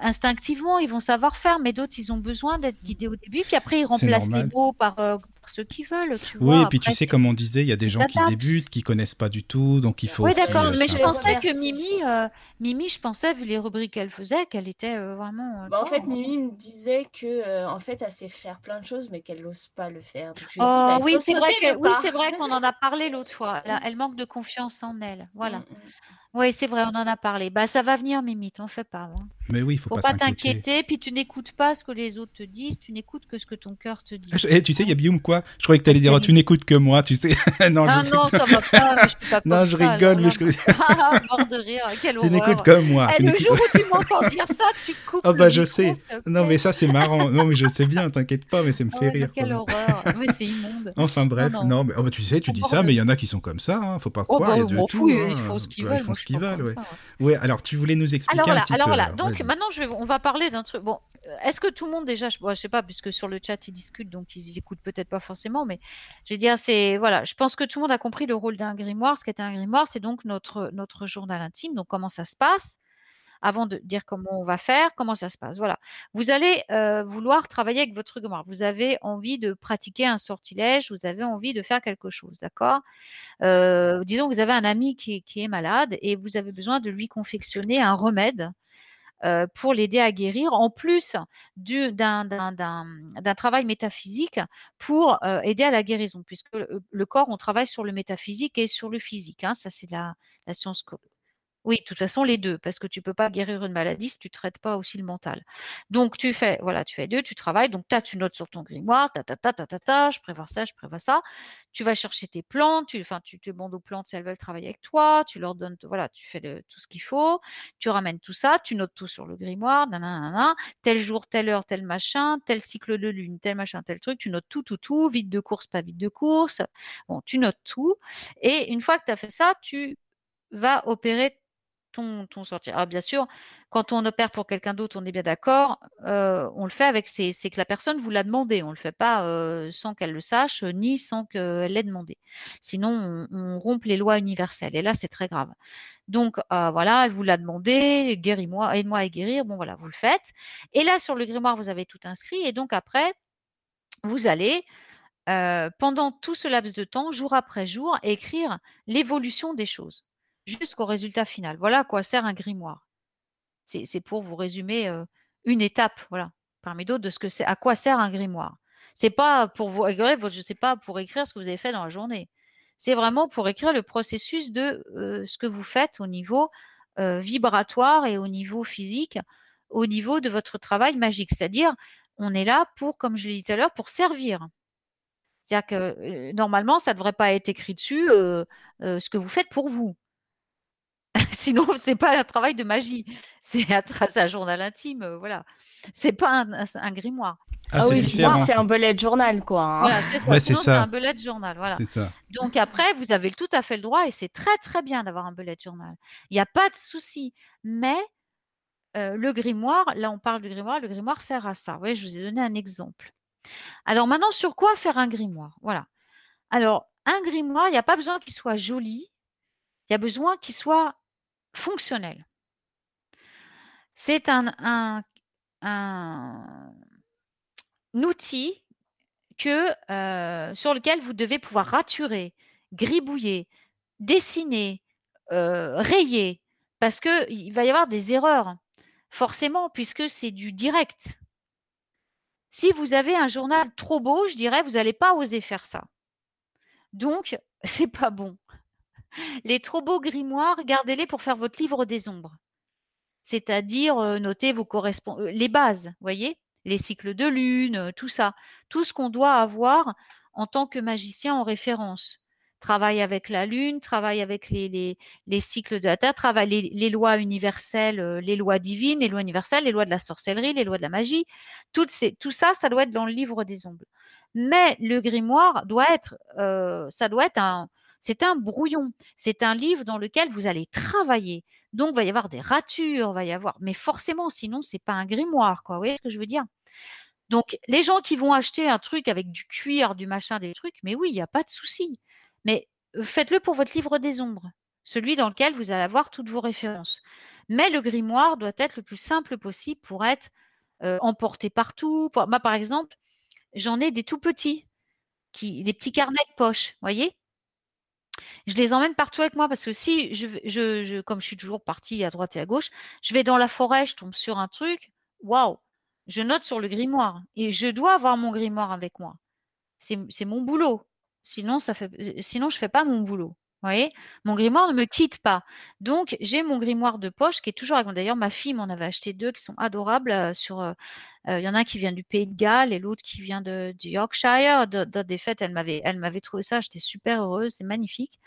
instinctivement, ils vont savoir faire, mais d'autres, ils ont besoin d'être guidés au début, puis après, ils remplacent les mots par, euh, par ceux qui veulent, tu Oui, vois. et puis tu sais, comme on disait, il y a des gens qui débutent, qui connaissent pas du tout, donc il faut Oui, d'accord, euh, mais je pensais que. Mimi, euh, Mimi, je pensais, vu les rubriques qu'elle faisait, qu'elle était euh, vraiment. euh, Bah, en fait, Mimi me disait que euh, en fait, elle sait faire plein de choses, mais qu'elle n'ose pas le faire. Donc, je Oh bah, oui, c'est vrai que oui, c'est vrai qu'on en a parlé l'autre fois. Elle, a- elle manque de confiance en elle. Voilà. Mm, mm. Oui, c'est vrai, on en a parlé. Bah, ça va venir, Mimi, t'en fais pas. hein. Mais oui, il faut, Faut pas pas t'inquiéter, puis tu n'écoutes pas ce que les autres te disent, tu n'écoutes que ce que ton cœur te dit. Ah, eh, tu sais, il y a Bium quoi? Je croyais que tu allais Parce dire, oh, tu n'écoutes que moi, tu sais. non, Ah je sais non, pas. ça va pas, mais je suis pas Non, je ça, rigole, mais je- Ah, mort de rire, quelle Tu n'écoutes que moi. Eh, le jour où tu m'entends dire ça, tu coupes Ah le bah je micro, sais. Non mais ça c'est marrant. Non mais je sais bien, t'inquiète pas, mais ça me Ah fait mais rire. quelle horreur. Oui, c'est immonde. Enfin bref, non. mais oh, bah, tu sais, tu dis ça, mais il y en a qui sont comme ça, hein, faut pas Oh, croire, bah, il y a je de m'en tout. fous, hein. ils font ce qu'ils Bah, veulent. Comme ouais. ça, ouais. Ouais, alors tu voulais nous expliquer Alors un voilà, petit alors peu. alors, Donc maintenant, je vais, on va parler d'un truc. Bon, est-ce que tout le monde déjà, je, bon, je sais pas, puisque sur le chat ils discutent, donc ils écoutent peut-être pas forcément, mais je veux dire, c'est voilà, je pense que tout le monde a compris le rôle d'un grimoire. Ce qu'est un grimoire, c'est donc notre notre journal intime. Donc comment ça se passe? Avant de dire comment on va faire, comment ça se passe. Voilà. Vous allez euh, vouloir travailler avec votre grimoire. Vous avez envie de pratiquer un sortilège, vous avez envie de faire quelque chose, d'accord? Euh, Disons que vous avez un ami qui, est- malade et vous avez besoin de lui confectionner un remède euh, pour l'aider à guérir, en plus du- d'un travail métaphysique pour aider à la guérison, puisque le, le corps, on travaille sur le métaphysique et sur le physique. hein. ça, c'est la, la science. Oui, de toute façon, les deux, parce que tu peux pas guérir une maladie si tu traites pas aussi le mental. Donc, tu fais, voilà, tu fais deux, tu travailles, donc tu tu notes sur ton grimoire, ta, ta, ta, ta, ta, ta, je prévois ça, je prévois ça. Tu vas chercher tes plantes, tu, enfin, tu te demandes aux plantes si elles veulent travailler avec toi, tu leur donnes, voilà, tu fais tout ce qu'il faut, tu ramènes tout ça, tu notes tout sur le grimoire, nanana, tel jour, telle heure, tel machin, tel cycle de lune, tel machin, tel truc, tu notes tout, tout, tout, vide de course, pas vide de course. Bon, tu notes tout. Et une fois que tu as fait ça, tu vas opérer ton. Alors bien sûr, quand on opère pour quelqu'un d'autre, on est bien d'accord, euh, on le fait avec, c'est que la personne vous l'a demandé, on ne le fait pas euh, sans qu'elle le sache, euh, ni sans qu'elle l'ait demandé. Sinon, on, rompt les lois universelles. Et là, c'est très grave. Donc voilà, elle vous l'a demandé, guéris-moi, aide-moi à guérir. Bon voilà, vous le faites. Et là, sur le grimoire, vous avez tout inscrit. Et donc après, vous allez, pendant tout ce laps de temps, jour après jour, écrire l'évolution des choses jusqu'au résultat final. Voilà à quoi sert un grimoire. C'est pour vous résumer euh, une étape, voilà, parmi d'autres, de ce que c'est, à quoi sert un grimoire. C'est pas pour vous je sais pas, pour écrire ce que vous avez fait dans la journée. C'est vraiment pour écrire le processus de euh, ce que vous faites au niveau euh, vibratoire et au niveau physique, au niveau de votre travail magique. C'est-à-dire, on est là pour, comme je l'ai dit tout à l'heure, pour servir. C'est-à-dire que normalement, ça ne devrait pas être écrit dessus ce que vous faites pour vous. Sinon, c'est pas un travail de magie. C'est un, un journal intime, euh, voilà. C'est pas un, un- un grimoire. Ah, Ah c'est oui, c'est ça. un bullet journal, quoi. hein. Voilà, c'est ça. Ouais, c'est Sinon, c'est ça. un bullet journal, voilà. Ça. Donc après, vous avez tout à fait le droit et c'est très très bien d'avoir un bullet journal. Il n'y a pas de souci. Mais euh, le grimoire, là on parle du grimoire, le grimoire sert à ça. Oui, je vous ai donné un exemple. Alors maintenant, sur quoi faire un grimoire? Voilà. Alors, un grimoire, il n'y a pas besoin qu'il soit joli, il y a besoin qu'il soit fonctionnel. C'est un, outil euh, sur lequel vous devez pouvoir raturer, gribouiller, dessiner, euh, rayer, parce qu'il va y avoir des erreurs, forcément, puisque c'est du direct. Si vous avez un journal trop beau, je dirais, vous n'allez pas oser faire ça. Donc, c'est pas bon. Les trop beaux grimoires, gardez-les pour faire votre livre des ombres. C'est-à-dire, euh, notez vos correspond euh, les bases, voyez? Les cycles de lune, euh, tout ça. Tout ce qu'on doit avoir en tant que magicien en référence. Travaille avec la lune, travaille avec les, les, les cycles de la Terre, travaille les, lois universelles, les lois divines, les lois universelles, les lois de la sorcellerie, les lois de la magie. Ces, tout ça, ça doit être dans le livre des ombres. Mais le grimoire doit être, ça doit être un, c'est un brouillon. C'est un livre dans lequel vous allez travailler. Donc, il va y avoir des ratures, va y avoir, mais forcément, sinon, c'est pas un grimoire, quoi. Vous voyez ce que je veux dire? Donc, les gens qui vont acheter un truc avec du cuir, du machin, des trucs, mais oui, il n'y a pas de souci. Mais faites-le pour votre livre des ombres, celui dans lequel vous allez avoir toutes vos références. Mais le grimoire doit être le plus simple possible pour être emporté partout. Moi, par exemple, j'en ai des tout petits, des petits carnets de poche, voyez? Je les emmène partout avec moi parce que si je, comme je suis toujours partie à droite et à gauche, je vais dans la forêt, je tombe sur un truc, waouh, je note sur le grimoire et je dois avoir mon grimoire avec moi. C'est mon boulot. Sinon, ça fait, sinon je fais pas mon boulot voyez? Mon grimoire ne me quitte pas. Donc, j'ai mon grimoire de poche qui est toujours avec moi. D'ailleurs, ma fille m'en avait acheté deux qui sont adorables. Euh, sur, euh, euh, il y en a un qui vient du Pays de Galles et l'autre qui vient de, du Yorkshire. Dans des fêtes, elle m'avait, trouvé ça. J'étais super heureuse. C'est magnifique.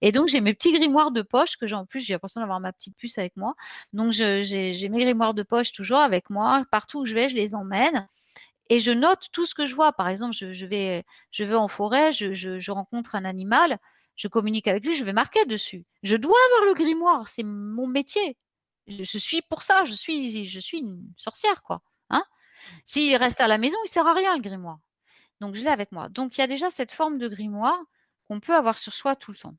Et donc, j'ai mes petits grimoires de poche que j'ai en plus. J'ai l'impression d'avoir ma petite puce avec moi. Donc, j'ai mes grimoires de poche toujours avec moi. Partout où je vais, je les emmène et je note tout ce que je vois. Par exemple, je, vais, je vais en forêt, je rencontre un animal je communique avec lui, je vais marquer dessus. Je dois avoir le grimoire, c'est mon métier. Je, suis pour ça, je suis, je suis une sorcière, quoi. Hein S'il reste à la maison, il sert à rien, le grimoire. Donc, je l'ai avec moi. Donc, il y a déjà cette forme de grimoire qu'on peut avoir sur soi tout le temps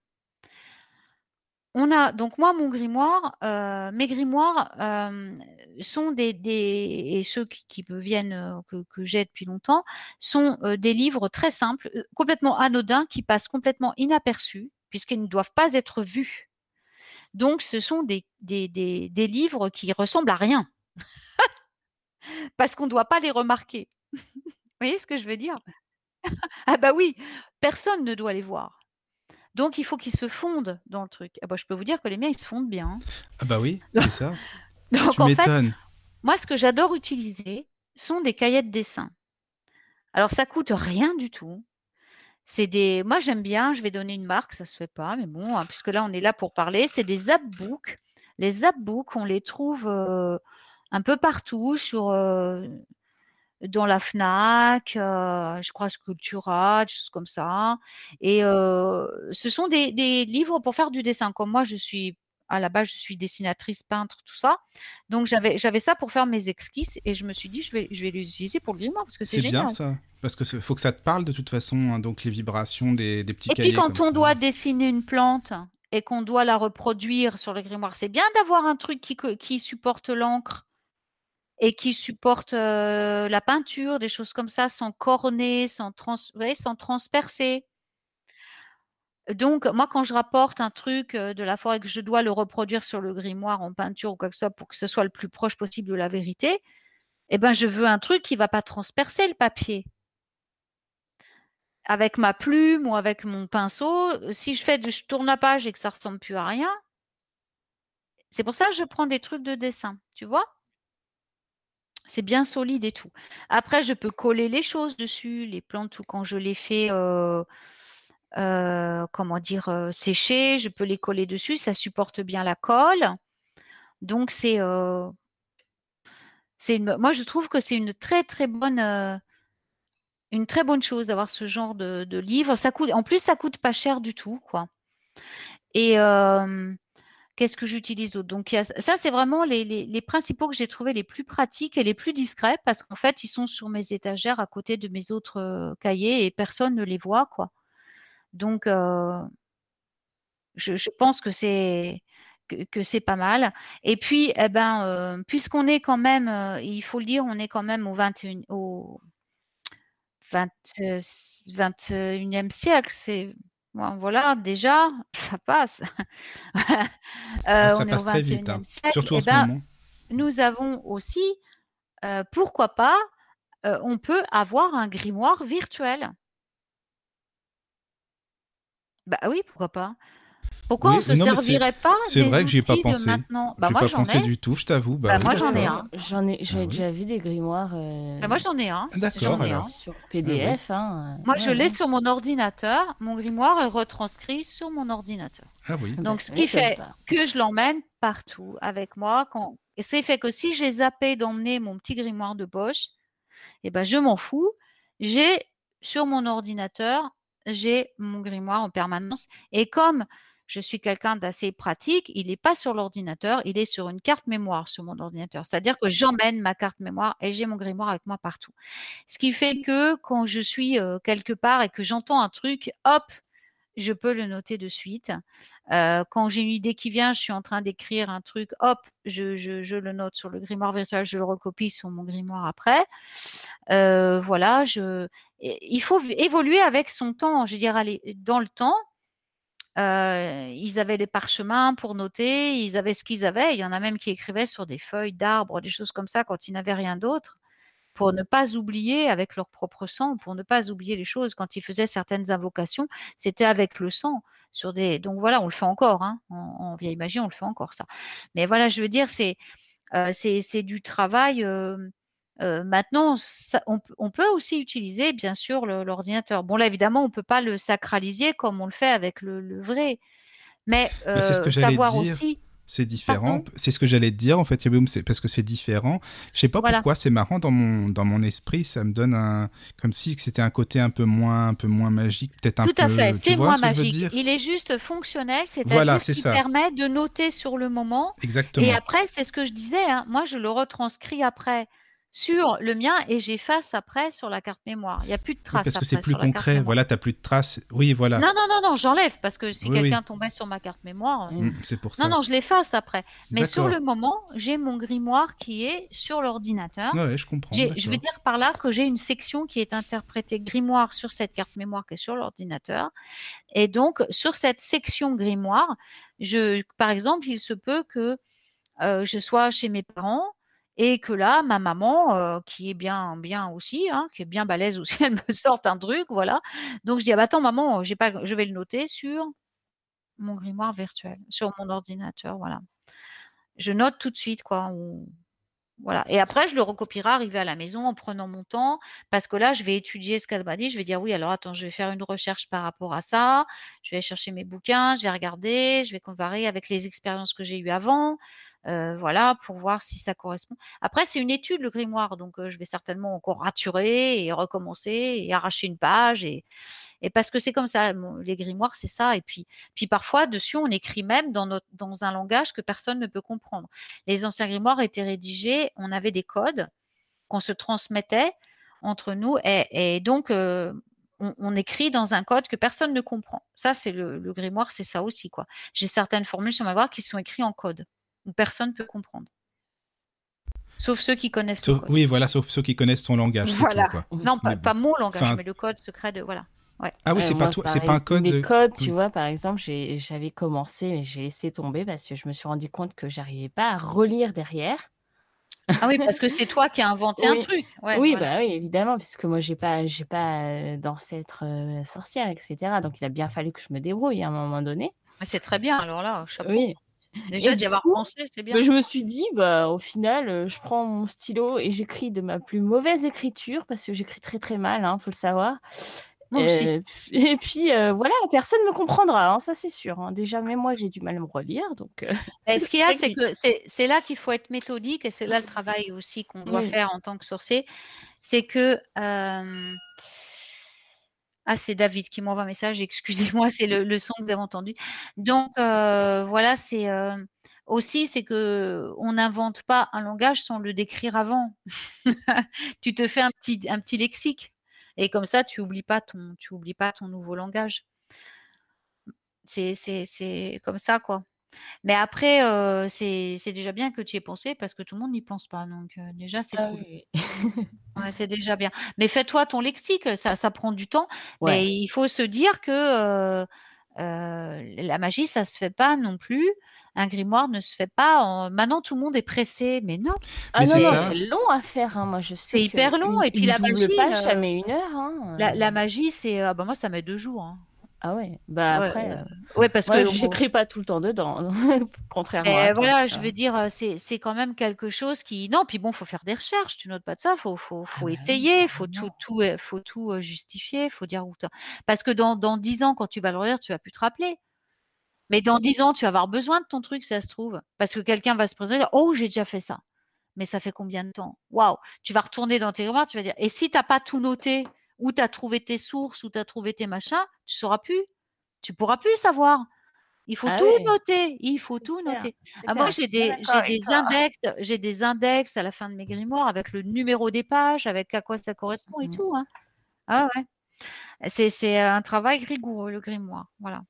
on a donc moi mon grimoire, euh, mes grimoires euh, sont des, et ceux qui, viennent euh, que, j'ai depuis longtemps sont des livres très simples, complètement anodins, qui passent complètement inaperçus puisqu'ils ne doivent pas être vus. Donc ce sont des livres qui ressemblent à rien parce qu'on ne doit pas les remarquer. Vous voyez ce que je veux dire? Ah bah oui, personne ne doit les voir. Donc, il faut qu'ils se fondent dans le truc. Ah bah, je peux vous dire que les miens, ils se fondent bien. Ah bah oui, c'est ça. Donc, tu m'étonnes. moi, ce que j'adore utiliser sont des cahiers de dessin. Alors, ça coûte rien du tout. C'est des. Moi, j'aime bien. Je vais donner une marque, ça se fait pas, mais bon, hein, puisque là, on est là pour parler. C'est des zapbooks. Les zapbooks, on les trouve euh, un peu partout sur euh, dans la FNAC, euh, je crois Sculptura, des choses comme ça. Et euh, ce sont des, livres pour faire du dessin. Comme moi, je suis à la base, je suis dessinatrice, peintre, tout ça. Donc j'avais j'avais ça pour faire mes esquisses et je me suis dit je vais je vais l'utiliser pour le grimoire parce que c'est génial. Bien ça. Parce que faut que ça te parle de toute façon, hein, donc les vibrations des, des petits Et puis quand on doit dessiner une plante et qu'on doit la reproduire sur le grimoire, c'est bien d'avoir un truc qui, qui supporte l'encre et qui supporte la peinture, des choses comme ça, sans corner, sans, trans sans transpercer. Donc, moi, quand je rapporte un truc de la forêt que je dois le reproduire sur le grimoire en peinture ou quoi que ce soit pour que ce soit le plus proche possible de la vérité, eh ben, je veux un truc qui ne va pas transpercer le papier. Avec ma plume ou avec mon pinceau, si je fais je tourne la page et que ça ressemble plus à rien, c'est pour ça que je prends des trucs de dessin, tu vois? C'est bien solide et tout. Après, je peux coller les choses dessus, les plantes, ou quand je les fais, euh, euh, comment dire, euh, sécher, je peux les coller dessus, ça supporte bien la colle. Donc c'est, c'est une, moi je trouve que c'est une très très bonne, une très bonne chose d'avoir ce genre de, de livre. Ça coûte, en plus ça coûte pas cher du tout, quoi. Et Qu'est-ce que j'utilise d'autre? Donc, ça, c'est vraiment les, principaux que j'ai trouvés les plus pratiques et les plus discrets parce qu'en fait, ils sont sur mes étagères à côté de mes autres cahiers et personne ne les voit, quoi. Donc, je, pense que c'est que, c'est pas mal. Et puis, eh ben, puisqu'on est quand même, il faut le dire, on est quand même au 21, au 21e siècle, c'est voilà, déjà, ça passe. Ah, euh, ça passe très vite, hein. surtout en ce ben, moment. Nous avons aussi, euh, pourquoi pas, euh, on peut avoir un grimoire virtuel. Bah oui, pourquoi pas. Pourquoi Oui, on se non, servirait pas c'est des vrai que j'y ai pas pensé. maintenant Bah J'ai moi pas j'en pensé ai. du tout, je t'avoue. Bah, Bah, oui, moi, j'en ai un. J'en ai, j'ai Ah oui. déjà vu des grimoires euh, Bah, moi j'en ai un. D'accord, J'en ai un. sur PDF. hein. Moi Ouais, je ouais. l'ai sur mon ordinateur. Mon grimoire est retranscrit sur mon ordinateur. Ah oui. Donc, ce qui fait que je l'emmène partout avec moi. Quand... Et c'est fait que si j'ai zappé d'emmener mon petit grimoire de poche, eh ben, je m'en fous. J'ai sur mon ordinateur, j'ai mon grimoire en permanence. Et comme je suis quelqu'un d'assez pratique, il n'est pas sur l'ordinateur, il est sur une carte mémoire sur mon ordinateur. C'est-à-dire que j'emmène ma carte mémoire et j'ai mon grimoire avec moi partout. Ce qui fait que quand je suis quelque part et que j'entends un truc, hop, je peux le noter de suite. Euh, quand j'ai une idée qui vient, je suis en train d'écrire un truc, hop, je, je- je le note sur le grimoire virtuel, je le recopie sur mon grimoire après. Euh, voilà, je, il faut évoluer avec son temps. Je veux dire, aller dans le temps. Euh, ils avaient les parchemins pour noter, ils avaient ce qu'ils avaient. Il y en a même qui écrivaient sur des feuilles d'arbres, des choses comme ça quand ils n'avaient rien d'autre pour ne pas oublier avec leur propre sang, pour ne pas oublier les choses. Quand ils faisaient certaines invocations, c'était avec le sang. Sur des... Donc voilà, on le fait encore. Hein. En, en vieille magie, on le fait encore ça. Mais voilà, je veux dire, c'est euh, du travail. euh, euh, maintenant, ça- on, peut- on peut aussi utiliser, bien sûr, l'ordinateur. Bon, là, évidemment, on ne peut pas le sacraliser comme on le fait avec le, le vrai. Mais, Mais c'est ce euh, que savoir dire. aussi. C'est différent. C'est ce que j'allais te dire en fait, c'est parce que c'est différent. Je sais pas Voilà. pourquoi, c'est marrant dans mon dans mon esprit, ça me donne un comme si c'était un côté un peu moins un peu moins magique, peut-être un Tout peu. à fait, c'est moins ce magique. dire? Il est juste fonctionnel, Voilà, c'est-à-dire c'est qu'il ça. permet de noter sur le moment. Exactement. Et après, c'est ce que je disais, hein, moi je le retranscris après sur le mien et j'efface après sur la carte mémoire. Il n'y a plus de Oui, traces parce que c'est plus concret. Voilà, t'as plus de traces. Oui, voilà. Non, non, non, non, j'enlève parce que si Oui, oui. quelqu'un tombait sur ma carte mémoire, euh, Mm, c'est pour ça. non, non, je l'efface après. Mais sur le moment, j'ai mon grimoire qui est sur l'ordinateur. Ouais, je comprends. Je veux dire par là que j'ai une section qui est interprétée grimoire sur cette carte mémoire qui est sur l'ordinateur. Et donc, sur cette section grimoire, je, par exemple, il se peut que euh, je sois chez mes parents et que là, ma maman, euh, qui est bien, bien aussi, hein, qui est bien balèze aussi, elle me sorte un truc, voilà. Donc, je dis, ah bah attends, maman, pas, je vais le noter sur mon grimoire virtuel, sur mon ordinateur, voilà. Je note tout de suite, quoi. voilà. Et après, je le recopierai arrivé à la maison en prenant mon temps, parce que là, je vais étudier ce qu'elle m'a dit. Je vais dire, oui, alors attends, je vais faire une recherche par rapport à ça. Je vais chercher mes bouquins, je vais regarder, je vais comparer avec les expériences que j'ai eues avant. Euh, voilà, pour voir si ça correspond. Après, c'est une étude, le grimoire, donc euh, je vais certainement encore raturer et recommencer et arracher une page. Et, parce que c'est comme ça, les grimoires, c'est ça. Et puis, puis parfois, dessus, on écrit même dans, notre, dans un langage que personne ne peut comprendre. Les anciens grimoires étaient rédigés, on avait des codes qu'on se transmettait entre nous et, donc euh, on, écrit dans un code que personne ne comprend. Ça, c'est le, grimoire, c'est ça aussi. quoi. J'ai certaines formules sur ma grimoire qui sont écrites en code personne ne peut comprendre. Sauf ceux qui connaissent code. oui, voilà, sauf ceux qui connaissent ton langage. Voilà. tout, quoi. Non, pas, mon langage, Enfin- mais le code secret de. Voilà. Ah oui, Ouais, c'est pas toi, c'est pareil. pas un code. Les de- codes, tu oui. vois, par exemple, j'avais commencé, mais j'ai laissé tomber parce que je me suis rendu compte que j'arrivais pas à relire derrière. Ah oui, parce que c'est toi qui as inventé un truc. Ouais, oui, voilà. bah oui, évidemment, puisque moi, j'ai pas, j'ai pas euh, d'ancêtre euh, sorcière, etc. Donc, il a bien fallu que je me débrouille à un moment donné. C'est très bien, alors là, chapeau. Oui. Déjà d'y avoir coup, pensé, c'est bien. Mais je me suis dit, bah, au final, euh, je prends mon stylo et j'écris de ma plus mauvaise écriture, parce que j'écris très très mal, hein, faut le savoir. Euh, et puis euh, voilà, personne ne me comprendra, hein, ça c'est sûr. hein. Déjà, même moi, j'ai du mal à me relire, donc. euh, Et ce qu'il y a, c'est que c'est c'est là qu'il faut être méthodique et c'est là le travail aussi qu'on doit Oui. faire en tant que sorcier. C'est que. Ah, c'est David qui m'envoie un message, excusez-moi, c'est le, le son que vous avez entendu. Donc, euh, voilà, c'est. euh, Aussi, c'est que on n'invente pas un langage sans le décrire avant. tu te fais un petit, un petit lexique et comme ça, tu oublies pas ton, tu oublies pas ton nouveau langage. C'est, c'est, c'est comme ça, quoi. Mais après, euh, c'est, c'est déjà bien que tu y aies pensé parce que tout le monde n'y pense pas. Donc, euh, déjà, c'est Ah cool. oui, oui. Ouais, c'est déjà bien. Mais fais-toi ton lexique, ça, ça prend du temps. Ouais. Mais il faut se dire que euh, euh, la magie, ça se fait pas non plus. Un grimoire ne se fait pas. en- Maintenant, tout le monde est pressé. Mais non, Ah Mais non, c'est non, ça. c'est long à faire. hein. Moi, je sais C'est hyper long, une- et puis la magie, page, euh, ça met une heure. hein. la, la magie, c'est. ah bah moi, ça met deux jours. hein. Ah ouais, bah Ouais, après, euh, euh, ouais, parce moi, que j'écris pas tout le temps dedans, contrairement à Et toi, voilà, tu je veux dire, heu, c'est quand même quelque chose qui non, puis bon, faut faire des recherches, tu notes pas de ça, faut faut Ah faut bah étayer, faut tout tout, heu, faut tout, heu, justifier, faut dire où tu parce que dans dans 10 ans, quand tu vas le relire, tu vas plus te rappeler. Mais dans 10 ans, tu vas avoir besoin de ton truc, ça se trouve, parce que quelqu'un va se présenter: «Oh, j'ai déjà fait ça». Mais ça fait combien de temps? Waouh! Tu vas retourner dans tes mémoires, tu vas dire et si tu as pas tout noté, où tu as trouvé tes sources, où tu as trouvé tes machins, tu sauras plus. Tu pourras plus savoir. Il faut Ah tout noter, il faut tout clair, noter. Ah moi j'ai des des index j'ai des index à la fin de mes grimoires avec le numéro des pages, avec à quoi ça correspond et Mmh tout, hein. Ah ouais. C'est c'est un travail rigoureux le grimoire, voilà.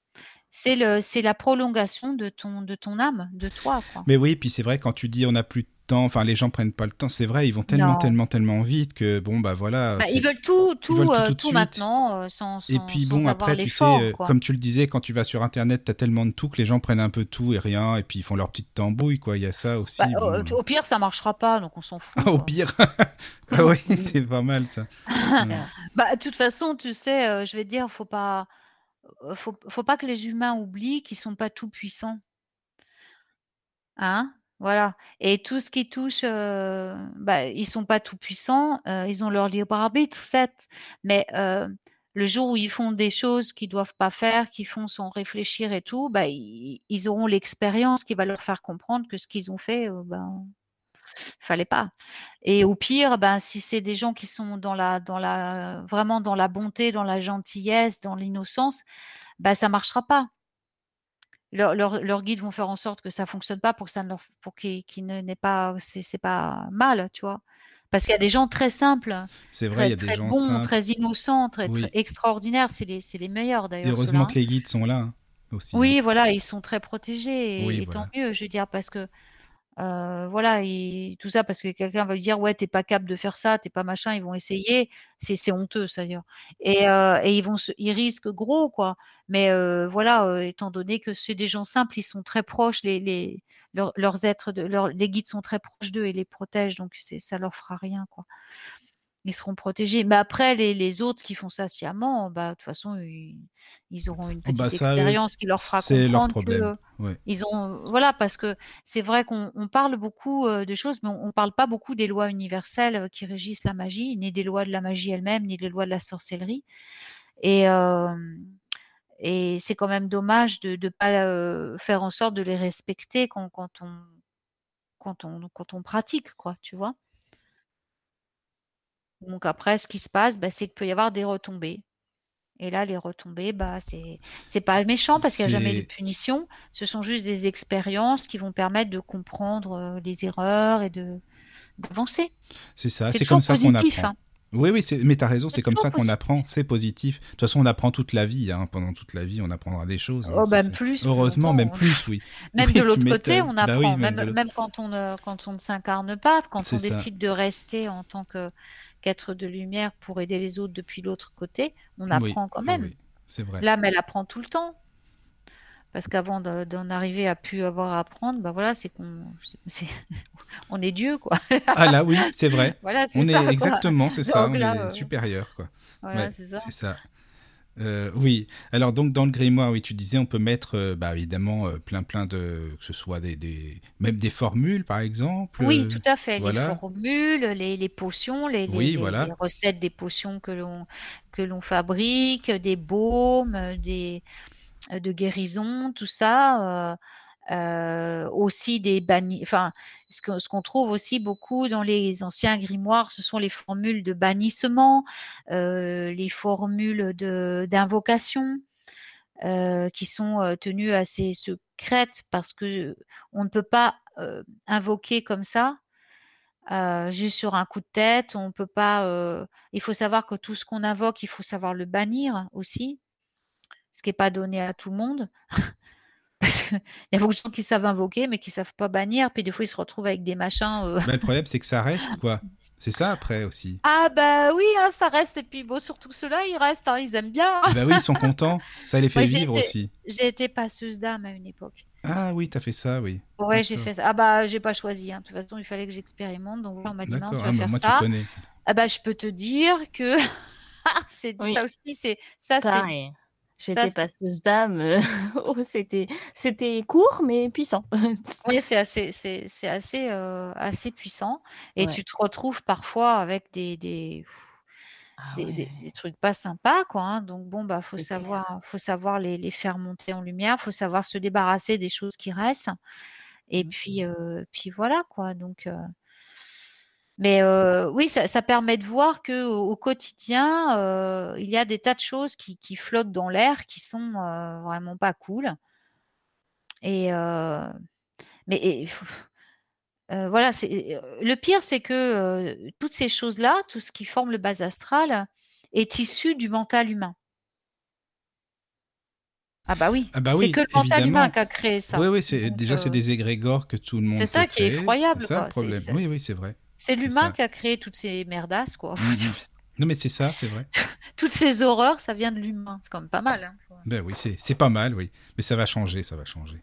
C'est le c'est la prolongation de ton de ton âme, de toi, quoi. Mais oui, puis c'est vrai, quand tu dis on n'a plus de temps, enfin les gens prennent pas le temps, c'est vrai, ils vont tellement, Non. tellement, tellement vite que bon, bah voilà. Bah, ils veulent tout veulent tout, tout heu, tout maintenant, sans Et puis bon, après, tu sais, euh, comme tu le disais, quand tu vas sur Internet, t'as tellement de tout que les gens prennent un peu tout et rien, et puis ils font leur petite tambouille, quoi. Il y a ça aussi. Bah, bon. au au pire, ça marchera pas, donc on s'en fout, Ah, au pire. ah oui, c'est pas mal ça. Bah, de toute façon, tu sais, heu, je vais te dire, faut pas, faut faut pas que les humains oublient qu'ils sont pas tout puissants. Hein? Voilà et tout ce qui touche, heu, bah, ils sont pas tout puissants, ils ont leur libre arbitre, certes, mais le jour où ils font des choses qu'ils doivent pas faire, qu'ils font sans réfléchir et tout, bah, ils auront l'expérience qui va leur faire comprendre que ce qu'ils ont fait, ben, fallait pas et au pire, ben, si c'est des gens qui sont dans la dans la vraiment dans la bonté, dans la gentillesse, dans l'innocence, bah, ça marchera pas. Leurs guides vont faire en sorte que ça fonctionne pas pour que ça ne leur pour qu'ils qu'ils ne n'aient pas c'est pas mal, tu vois? Parce qu'il y a des gens très simples, C'est vrai, il très y a des très gens bons, simples. très innocents, très extraordinaires, c'est les les meilleurs d'ailleurs heureusement que les guides sont là hein, aussi. hein. Oui, voilà, ils sont très protégés et Oui, et tant mieux, je veux dire parce que, heu, voilà et tout ça parce que quelqu'un va lui dire: «Ouais, tu es pas capable de faire ça, tu es pas machin», ils vont essayer, c'est honteux ça d'ailleurs et heu et ils vont se ils risquent gros quoi. Mais heu, voilà, étant donné que c'est des gens simples, ils sont très proches, les les leurs êtres de les guides sont très proches d'eux et les protègent donc ça leur fera rien quoi. Ils seront protégés. Mais après les les autres qui font ça sciemment, bah, de toute façon ils ils auront une Oh bah petite ça, expérience qui leur fera c'est leur comprendre problème. que Ouais. ils ont voilà, parce que c'est vrai qu'on on parle beaucoup, heu, de choses, mais on on parle pas beaucoup des lois universelles, heu, qui régissent la magie, ni des lois de la magie elle-même, ni des lois de la sorcellerie et et c'est quand même dommage de de pas, heu, faire en sorte de les respecter quand quand on quand on quand on pratique quoi, tu vois? Donc après ce qui se passe, bah, c'est qu'il peut y avoir des retombées et là les retombées, bah, c'est c'est pas méchant parce qu'il y a jamais de punition. Ce sont juste des expériences qui vont permettre de comprendre, heu, les erreurs et de d'avancer. c'est ça, C'est c'est comme ça qu'on apprend. hein. Oui, oui, c'est mais tu as raison, C'est c'est comme ça qu'on positif. apprend, c'est positif. De toute façon, on apprend toute la vie, hein, pendant toute la vie, on apprendra des choses, hein, Oh, ça même c'est plus, heureusement, même on plus, oui. même Oui, de l'autre côté, on Bah oui, apprend, même même quand on ne quand on ne s'incarne pas, quand C'est on ça. décide de rester en tant que qu'être de lumière pour aider les autres depuis l'autre côté, on Oui, apprend quand même. oui, c'est vrai. L'âme, elle apprend tout le temps. Parce qu'avant de d'en arriver à plus avoir à apprendre, bah, voilà, c'est qu'on c'est on est Dieu, quoi. Ah là, oui, c'est vrai. Voilà, c'est On est ça, exactement, c'est ça, Donc on là, est heu, supérieur, quoi. voilà, Ouais, c'est ça. c'est ça. Heu, oui, alors donc dans le grimoire, oui, tu disais, on peut mettre, heu, bah, évidemment, heu, plein plein de que ce soit des des même des formules, par exemple, Oui, tout à fait. Les formules, les les potions, les les Oui, les voilà. les recettes des potions que l'on que l'on fabrique, des baumes, des de guérison, tout ça, heu, aussi des banni enfin, ce qu'on trouve aussi beaucoup dans les anciens grimoires, ce sont les formules de bannissement, heu, les formules d'invocation, heu, qui sont, tenues assez secrètes parce que on ne peut pas, invoquer comme ça, juste sur un coup de tête. On peut pas, il faut savoir que tout ce qu'on invoque, il faut savoir le bannir aussi, ce qui est pas donné à tout le monde. Qu'il y a beaucoup de gens qui savent invoquer, mais qui savent pas bannir, puis des fois ils se retrouvent avec des machins, heu Bah, le problème, c'est que ça reste, quoi. C'est ça après aussi. ah bah, oui, hein, ça reste et puis bon, surtout que ceux-là, ils restent, hein, ils aiment bien, Et bah, oui, ils sont contents, ça les fait Moi, vivre été aussi. j'ai été passeuse d'âme à une époque. Ah oui, tu as fait ça, oui. Ouais, j'ai fait ça. Ah bah, j'ai pas choisi, hein. De toute façon, il fallait que j'expérimente, donc on m'a dit: «Maintenant, tu D'accord, vas ah bah, faire moi tu ça». connais. Ah bah, je peux te dire que c'est Oui. ça aussi, c'est ça c'est. J'étais passeuse d'âme. Euh, oh, c'était, c'était court mais puissant. oui, c'est assez, c'est, assez, euh, assez puissant. Et tu te retrouves parfois avec des, des, ah des, des, trucs pas sympas, quoi. Hein. Donc bon, bah, faut savoir, faut savoir les, les, faire monter en lumière. Faut savoir se débarrasser des choses qui restent. Et mmh. puis, euh, puis voilà, quoi. Donc mais oui, ça, permet de voir que au, quotidien, il y a des tas de choses qui, flottent dans l'air, qui sont vraiment pas cool. Et mais voilà, le pire, c'est que toutes ces choses-là, tout ce qui forme le bas astral, est issu du mental humain. Ah bah oui, ah bah c'est que le mental humain qui a créé ça. Oui, oui, c'est déjà c'est des égrégores que tout le monde. C'est ça qui est effroyable. C'est ça le problème. Oui, oui, c'est vrai. C'est l'humain qui a créé toutes ces merdasses, quoi. Mhm. Non, mais c'est ça, c'est vrai. toutes ces horreurs, ça vient de l'humain. C'est quand même pas mal. Hein. Ben oui, c'est pas mal, oui. Mais ça va changer, ça va changer.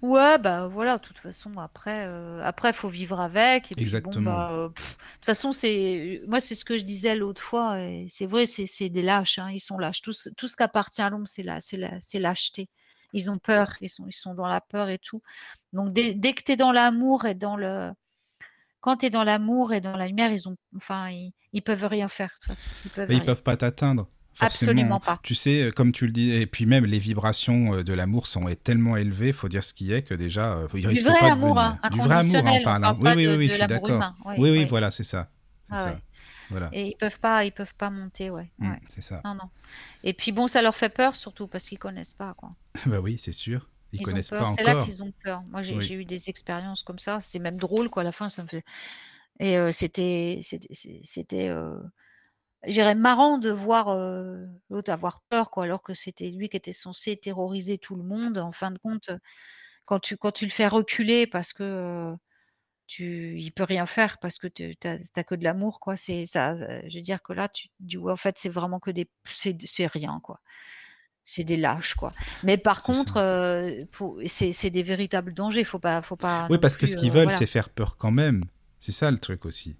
Ouais, bah voilà, de toute façon, après, euh, après, faut vivre avec. Exactement. Bah, euh, de toute façon, c'est, moi, c'est ce que je disais l'autre fois. Et c'est vrai, c'est des lâches. Hein, ils sont lâches. Tout, tout ce qui appartient à l'ombre, c'est la, c'est lâcheté. Ils ont peur. Ils sont, ils sont dans la peur et tout. Donc, dès, dès que tu es dans l'amour et dans le, quand tu es dans l'amour et dans la lumière, ils ont, enfin, ils, peuvent rien faire. De toute façon. Ils peuvent, peuvent pas t'atteindre. Absolument pas. Tu sais, euh, comme tu le dis, et puis même les vibrations euh, de l'amour sont tellement élevées, faut dire ce qui est que déjà, euh, ils risquent pas amour, de hein, Du vrai amour en parlant. Oui, oui, oui, je suis d'accord. Oui, oui, voilà, c'est ça. Ah voilà. Et ils peuvent pas, ils peuvent pas monter, ouais. Mmh, c'est ça. Non, non. Et puis bon, ça leur fait peur surtout parce qu'ils connaissent pas, quoi. bah oui, c'est sûr. Ils, connaissent pas encore. C'est là qu'ils ont peur. Moi, j'ai eu des expériences comme ça. C'était même drôle, quoi. À la fin, ça me. Et c'était, c'était, euh, marrant de voir l'autre avoir peur, quoi, alors que c'était lui qui était censé terroriser tout le monde. En fin de compte, quand tu, quand tu le fais reculer parce que tu, il peut rien faire parce que tu n'as que de l'amour, quoi. C'est ça. Je veux dire que là, tu dis en fait, c'est vraiment que des, c'est rien, quoi c'est des lâches quoi. Mais par contre, euh, c'est des véritables dangers. Faut pas, faut pas. Oui, parce que ce qu'ils euh, veulent, c'est faire peur quand même. C'est ça le truc aussi.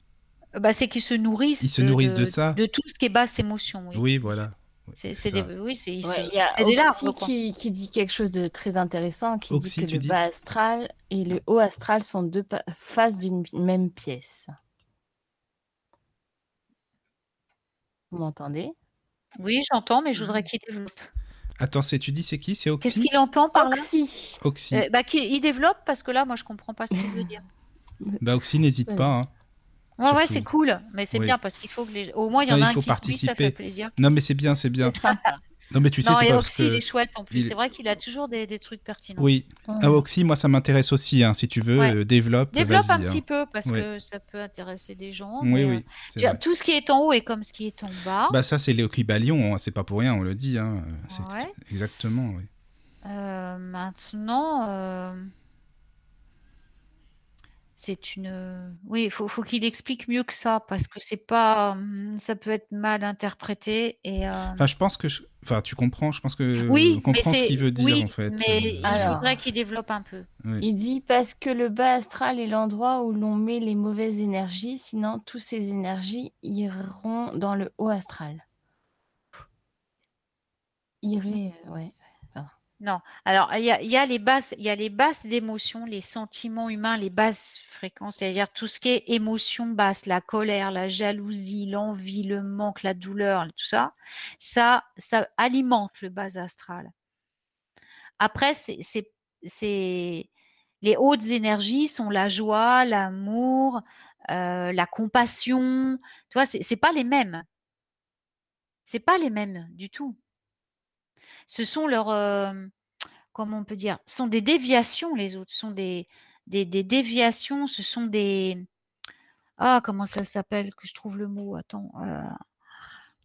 Bah, c'est qu'ils se nourrissent. Ils se nourrissent de, ça. De tout ce qui est basse émotion. Oui, oui voilà. C'est des, oui, c'est Il y a des qui, qui, dit quelque chose de très intéressant, qui dit que le bas astral et le haut astral sont deux faces d'une même pièce. Vous m'entendez? Oui, j'entends, mais je voudrais qu'il développe. Attends, c'est tu dis c'est qui? C'est Oxy? Qu'est-ce qu'il entend par là? Oxy. Oxy. Euh, bah, il développe parce que là, moi, je comprends pas ce qu'il veut dire. Bah, Oxy, n'hésite pas. Hein. Ouais, ouais, c'est cool, mais c'est bien parce qu'il faut que les. Au moins, il y en a un qui participer. ça fait plaisir. Non, mais c'est bien, c'est bien. Non, mais tu sais, c'est pas Oxy, il est chouette en plus. C'est vrai qu'il a toujours des, des, trucs pertinents. Oui. Mmh. Ah, Oxy, moi, ça m'intéresse aussi. Hein. Si tu veux, euh, développe. Développe un hein. petit peu parce que ça peut intéresser des gens. Oui, oui. Euh, tout ce qui est en haut est comme ce qui est en bas. Bah, ça, c'est l'équibalion. Hein. C'est pas pour rien, on le dit. Hein. Exactement, oui. Euh, maintenant c'est une. Oui, il faut, faut qu'il explique mieux que ça parce que c'est pas. Mmh, ça peut être mal interprété et. Euh enfin, je pense que. Enfin, tu comprends. Je pense que. Oui, on comprend ce qu'il veut dire en fait. Mais il faudrait qu'il développe un peu. Il dit parce que le bas astral est l'endroit où l'on met les mauvaises énergies, sinon toutes ces énergies iront dans le haut astral. Irait, euh, ouais. Non. Alors, il y a, les basses, il y a les basses d'émotions, les sentiments humains, les basses fréquences, c'est-à-dire tout ce qui est émotion basse, la colère, la jalousie, l'envie, le manque, la douleur, tout ça. Ça, alimente le bas astral. Après, c'est, les hautes énergies sont la joie, l'amour, euh, la compassion. Tu vois, c'est pas les mêmes. C'est pas les mêmes du tout ce sont leurs, comment on peut dire? sont des déviations les autres, sont des des des déviations, ce sont des ah comment ça s'appelle? Que je trouve le mot, attends,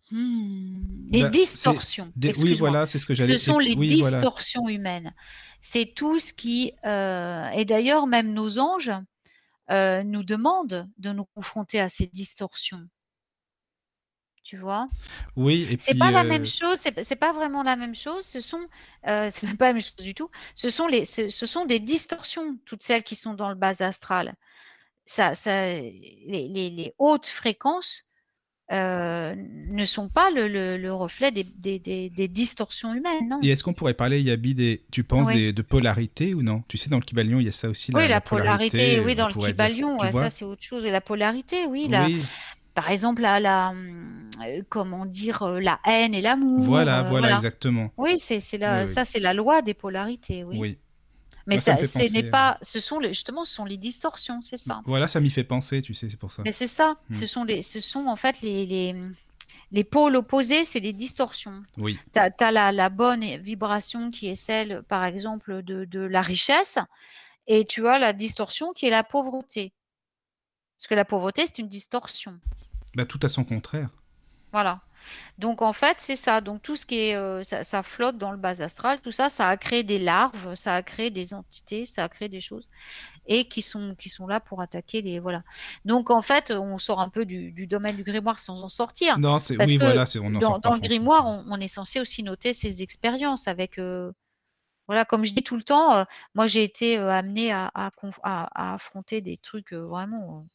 mmh, des bah, distorsions, oui voilà, c'est ce que j'allais Ce sont les distorsions humaines. C'est tout ce qui, et d'ailleurs même nos anges, nous demandent de nous confronter à ces distorsions tu vois. Oui, et C'est pas la même chose, c'est pas vraiment la même chose. Ce sont, euh, c'est pas la même chose du tout. Ce sont les, ce, sont des distorsions, toutes celles qui sont dans le bas astral. Ça, ça, les, les, hautes fréquences euh, ne sont pas le, le, reflet des, des, des, distorsions humaines. Non Et est-ce qu'on pourrait parler, Yabi, des, tu penses de polarité ou non? Tu sais, dans le Kibalion, il y a ça aussi. Oui, la, polarité, oui, dans le Kibalion, ça c'est autre chose. La polarité, oui. La, par exemple, la, la, euh, comment dire, euh, la haine et l'amour. Voilà, voilà, exactement. Oui, c'est, ça c'est la loi des polarités, oui. oui. Mais ça, ce n'est pas, ce sont les, justement, ce sont les distorsions, c'est ça. Voilà, ça m'y fait penser, tu sais, c'est pour ça. Mais c'est ça. Hmm. Ce sont les, ce sont en fait les, les, les pôles opposés, c'est les distorsions. Oui. Tu as, la, la, bonne vibration qui est celle, par exemple, de, de la richesse, et tu as la distorsion qui est la pauvreté. Parce que la pauvreté, c'est une distorsion. Bah, tout à son contraire. Voilà. Donc en fait, c'est ça. Donc tout ce qui est, euh, ça, flotte dans le bas astral, tout ça, ça a créé des larves, ça a créé des entités, ça a créé des choses et qui sont qui sont là pour attaquer les voilà. Donc en fait, on sort un peu du, domaine du grimoire sans en sortir. Non, c'est oui, voilà, c'est on en dans, dans le grimoire, on, est censé aussi noter ses expériences avec. Euh, voilà, comme je dis tout le temps, euh, moi j'ai été amenée à, à, affronter des trucs vraiment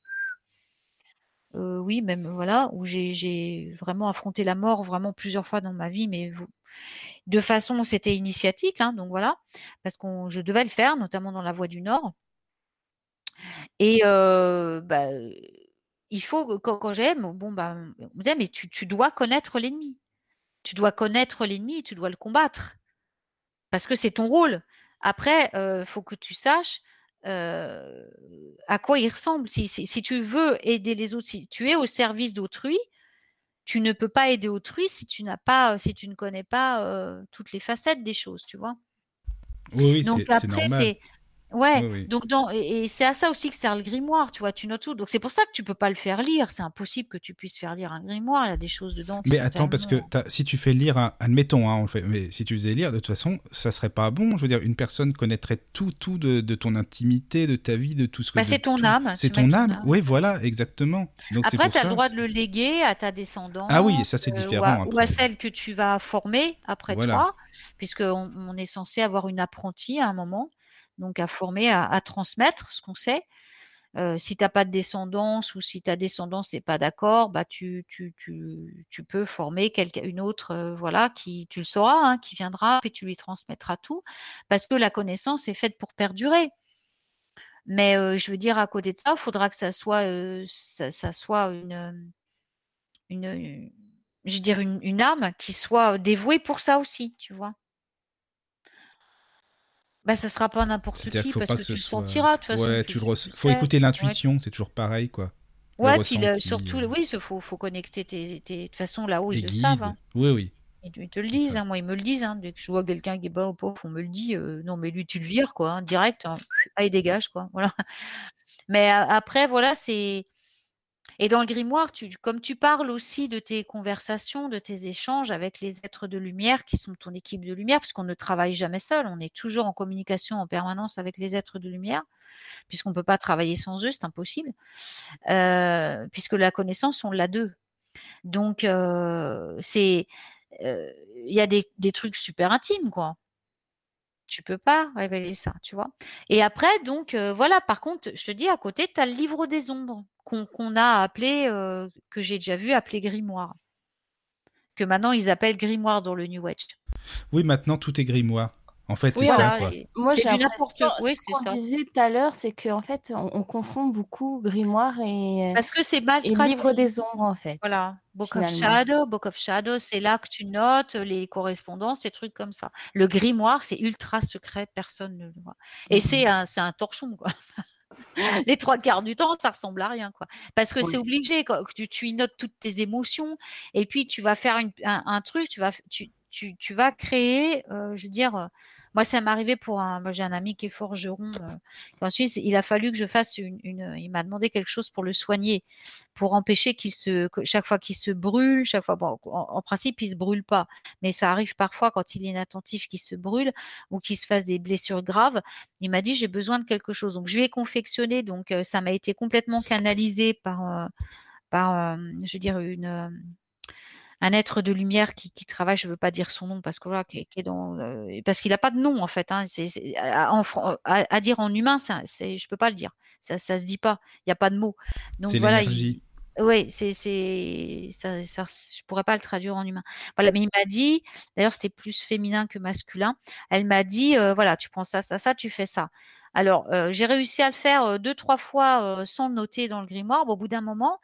oui, même voilà, où j'ai vraiment affronté la mort vraiment plusieurs fois dans ma vie, mais de façon c'était initiatique, hein, donc voilà, parce que je devais le faire, notamment dans la Voie du Nord. Et bah, il faut quand quand j'aime, bon, bah, on me disait: «Mais tu dois connaître l'ennemi. Tu dois connaître l'ennemi, tu dois le combattre, parce que c'est ton rôle. Après, il faut que tu saches à quoi il ressemble. Si, si, tu veux aider les autres, si tu es au service d'autrui, tu ne peux pas aider autrui si tu n'as pas, si tu ne connais pas toutes les facettes des choses, tu vois? Oui, oui c'est Ouais, donc dans, et, c'est à ça aussi que sert le grimoire, tu vois, tu notes tout. Donc c'est pour ça que tu peux pas le faire lire. C'est impossible que tu puisses faire lire un grimoire. Il y a des choses dedans. Mais attends, parce que si tu fais lire, admettons, hein, on fait, mais si tu faisais lire, de toute façon, ça serait pas bon. Je veux dire, une personne connaîtrait tout, tout de, ton intimité, de ta vie, de tout ce que. Bah, c'est ton âme. C'est ton âme. Oui, voilà, exactement. Donc Après, tu as le droit de le léguer à ta descendance. Ah oui, ça c'est euh, différent. ou, à, celle que tu vas former après toi, puisqu'on on est censé avoir une apprentie à un moment donc à former, à, transmettre ce qu'on sait. si tu n'as pas de descendance ou si ta descendance n'est pas d'accord, bah tu, tu, tu, peux former une autre, voilà, qui tu le sauras, hein, qui viendra, et tu lui transmettras tout, parce que la connaissance est faite pour perdurer. Mais je veux dire, à côté de ça, il faudra que ça soit, ça, soit une, une, je veux dire, une, une âme qui soit dévouée pour ça aussi, tu vois? Bah, ça sera pas n'importe qui parce que, tu le sentiras. De toute façon, ouais, tu, le faut écouter l'intuition, c'est toujours pareil, quoi. Ouais, puis surtout, oui, il faut, faut connecter tes, tes, de toute façon là-haut, ils le savent. Hein. Oui, oui. Ils te le disent, hein. moi ils me le disent. Hein. Dès que je vois quelqu'un qui est bas au pauvre, on me le dit. Euh, non, mais lui, tu le vires, quoi, direct. Ah, il dégage, quoi. Voilà. Mais après, voilà, c'est et dans le grimoire, tu, comme tu parles aussi de tes conversations, de tes échanges avec les êtres de lumière qui sont ton équipe de lumière, puisqu'on ne travaille jamais seul, on est toujours en communication en permanence avec les êtres de lumière, puisqu'on ne peut pas travailler sans eux, c'est impossible, euh, puisque la connaissance, on l'a d'eux. Donc, euh, c'est, euh, il y a des, des trucs super intimes, quoi tu peux pas révéler ça, tu vois? Et après, donc, voilà, par contre, je te dis, à côté, tu as le livre des ombres qu'on a appelé, que j'ai déjà vu appeler grimoire. Que maintenant, ils appellent grimoire dans le New Age. Oui, maintenant, tout est grimoire. En fait, c'est ça. Moi, j'ai n'importe Oui, ce qu'on disait tout à l'heure, c'est qu'en fait, on, confond beaucoup grimoire et parce que c'est mal et livre des ombres en fait. Voilà, Book of Shadow, Book of Shadow, c'est là que tu notes les correspondances, des trucs comme ça. Le grimoire, c'est ultra secret, personne ne le voit. Et c'est un, c'est un torchon quoi. les trois quarts du temps, ça ressemble à rien, quoi. Parce que c'est obligé, quoi. Tu, tu y notes toutes tes émotions, et puis tu vas faire un, truc, tu vas, tu, tu, tu vas créer, euh, je veux dire, moi, ça m'est arrivé pour un. Moi, j'ai un ami qui est forgeron. Euh, ensuite, il a fallu que je fasse une. il m'a demandé quelque chose pour le soigner, pour empêcher qu'il se. chaque fois qu'il se brûle, chaque fois. En, principe, il se brûle pas, mais ça arrive parfois quand il est inattentif qu'il se brûle ou qu'il se fasse des blessures graves. Il m'a dit j'ai besoin de quelque chose. Donc, je lui ai confectionné. Donc, euh, ça m'a été complètement canalisé par. Euh, par, je veux dire, une un être de lumière qui, travaille, je ne veux pas dire son nom parce que voilà, qui, est dans, euh, parce qu'il n'a pas de nom en fait. Hein, à, dire en humain, c'est, je peux pas le dire. Ça, ça se dit pas. Il n'y a pas de mot. Donc voilà. Il, Oui, c'est c'est ça ça je pourrais pas le traduire en humain. Voilà, mais il m'a dit d'ailleurs, c'était plus féminin que masculin. Elle m'a dit, heu: «Voilà, tu prends ça, ça, ça, tu fais ça». Alors, j'ai réussi à le faire, heu, 2-3 fois, sans le noter dans le grimoire. Bon, au bout d'un moment,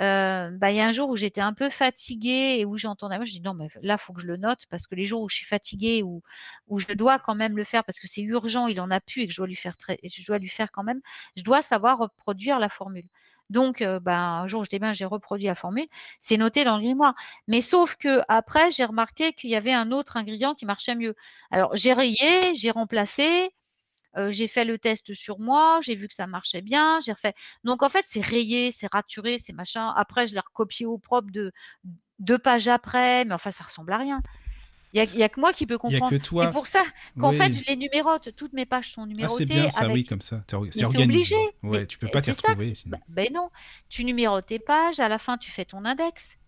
heu, bah, il y a un jour où j'étais un peu fatiguée et où j'entendais moi, je dis: «Non, mais là, faut que je le note parce que les jours où je suis fatiguée, où où je dois quand même le faire parce que c'est urgent, il en a plus et que je dois lui faire très je dois lui faire quand même, je dois savoir reproduire la formule». Donc, heu, ben, un jour, j'étais bien, j'ai reproduit la formule, c'est noté dans le grimoire. Mais sauf qu'après, j'ai remarqué qu'il y avait un autre ingrédient qui marchait mieux. Alors, j'ai rayé, j'ai remplacé, j'ai fait le test sur moi, j'ai vu que ça marchait bien, j'ai refait donc en fait, c'est rayé, c'est raturé, c'est machin. Après, je l'ai recopié au propre de 2 pages après, mais enfin, ça ressemble à rien. Il y a que moi qui peux Il y a comprendre. que toi. C'est pour ça qu'en fait, je les numérote. Toutes mes pages sont Ah, numérotées c'est bien ça, avec oui, comme ça. C'est obligé. Ouais, Mais tu peux pas t'y que retrouver sinon. bah beh, non, tu numérotes tes pages, à la fin, tu fais ton index.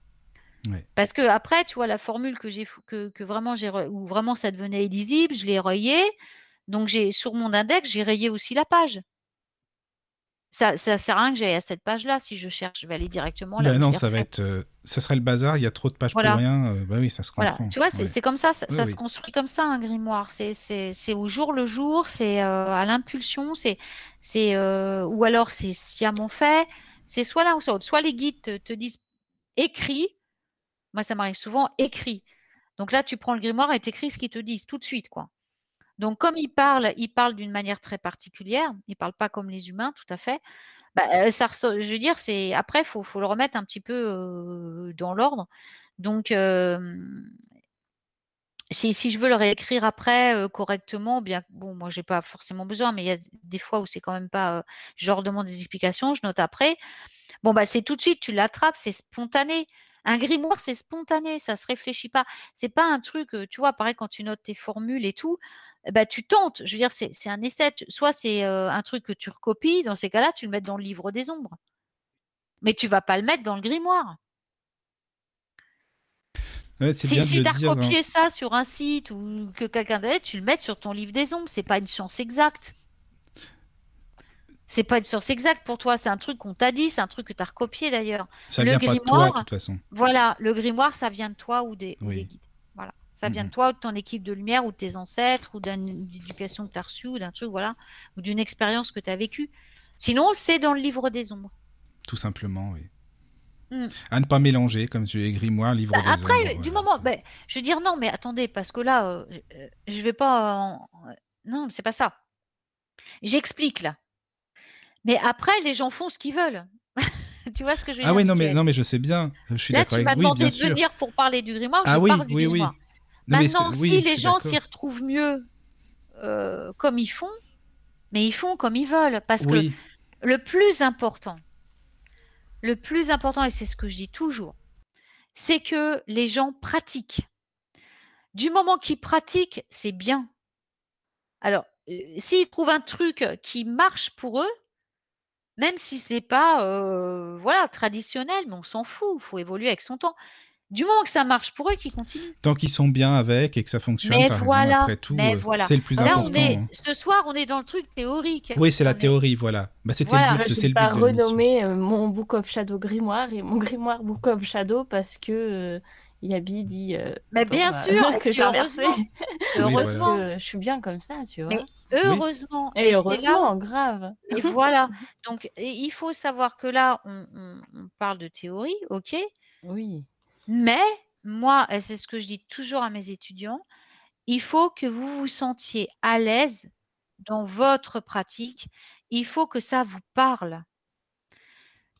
Ouais. Parce qu'après, tu vois, la formule que j'ai que que vraiment j'ai re où vraiment ça devenait illisible, je l'ai rayée. Donc j'ai sur mon index, j'ai rayé aussi la page. Ça ça sert à rien que j'aille à cette page-là. Si je cherche, je vais aller directement là Bah non, ça va être, heu, ça serait le bazar, il y a trop de pages pour rien, heu, bah oui, ça se Voilà, comprend. tu vois, c'est Ouais. comme ça, ça Oui, ça se construit comme ça un grimoire. C'est au jour le jour, c'est, heu, à l'impulsion, c'est ou alors c'est sciemment fait. C'est soit l'un ou soit l'autre. Soit les guides te te disent: «Écris». Moi, ça m'arrive souvent: «Écris». Donc là, tu prends le grimoire et tu écris ce qu'ils te disent tout de suite, quoi. Donc comme ils parlent ils parlent d'une manière très particulière, ils parlent pas comme les humains, tout à fait. Bah, ça je veux c'est après, faut faut le remettre un petit peu, dans l'ordre. Donc si je veux le réécrire après, correctement, bien bon, moi, j'ai pas forcément besoin, mais il y a des fois où c'est quand même pas, je leur demande des explications, je note après. Bon, bah, c'est tout de suite, tu l'attrapes, c'est spontané. Un grimoire, c'est spontané, ça se réfléchit pas. C'est pas un truc, tu vois, pareil quand tu notes tes formules et tout, bah, tu tentes. Je veux dire, c'est un essai. Soit c'est, un truc que tu recopies, dans ces cas-là, tu le mets dans le livre des ombres. Mais tu vas pas le mettre dans le grimoire. Ouais, Si bien tu as dire, hein. recopié ça sur un site ou que quelqu'un d'autre, tu le mets sur ton livre des ombres, c'est pas une science exacte. C'est pas une science exacte pour toi, c'est un truc qu'on t'a dit, c'est un truc que tu as recopié d'ailleurs. Ça Le vient pas de toi, de grimoire toute façon. voilà, le grimoire, ça vient de toi ou des ou des Oui. guides. Voilà, ça vient Mmh de toi ou de ton équipe de lumière ou de tes ancêtres ou d'une éducation que tu as reçue ou d'un truc, voilà, ou d'une expérience que tu as vécue. Sinon, c'est dans le livre des ombres. Tout simplement, oui. Mmh. À ne pas mélanger, comme tu es grimoire, livre Bah, des après, ombres, du voilà, moment beh, je veux dire non, mais attendez, parce que là, heu, je vais pas en non, c'est pas ça. J'explique là. Mais après, les gens font ce qu'ils veulent. Tu vois ce que je veux Ah dire, oui, non mais non mais je sais bien, je suis Là, tu m'as demandé de sûr. venir pour parler du grimoire, je Ah oui, parle du oui, oui. grimoire. Non Maintenant, si je les gens s'y retrouvent mieux, heu, comme ils font, mais ils font comme ils veulent. Parce que le plus important le plus important et c'est ce que je dis toujours, c'est que les gens pratiquent. Du moment qu'ils pratiquent, c'est bien. Alors, heu, s'ils trouvent un truc qui marche pour eux même si c'est pas, voilà, traditionnel, mais on s'en fout, il faut évoluer avec son temps. Du moment que ça marche pour eux, qu'ils continuent. Tant qu'ils sont bien avec et que ça fonctionne, Mais raison, voilà, après tout, mais heu, voilà. c'est le plus Là, on important, est hein. ce soir, on est dans le truc théorique. Oui, c'est la On est théorie, voilà. Bah, c'était Voilà. le but, je c'est vais le pas but de l'émission. renommer, mon Book of Shadow grimoire et mon grimoire Book of Shadow parce que, Yabi dit, heu, Mais bien bah, sûr, que j'ai inversé. heureusement, Oui, heureusement. je suis bien comme ça, tu Mais vois? Oui. heureusement Et et c'est là heureusement, grave. et voilà. Donc et il faut savoir que là, on on on parle de théorie, OK? Oui. Mais moi et c'est ce que je dis toujours à mes étudiants, il faut que vous vous sentiez à l'aise dans votre pratique. Il faut que ça vous parle.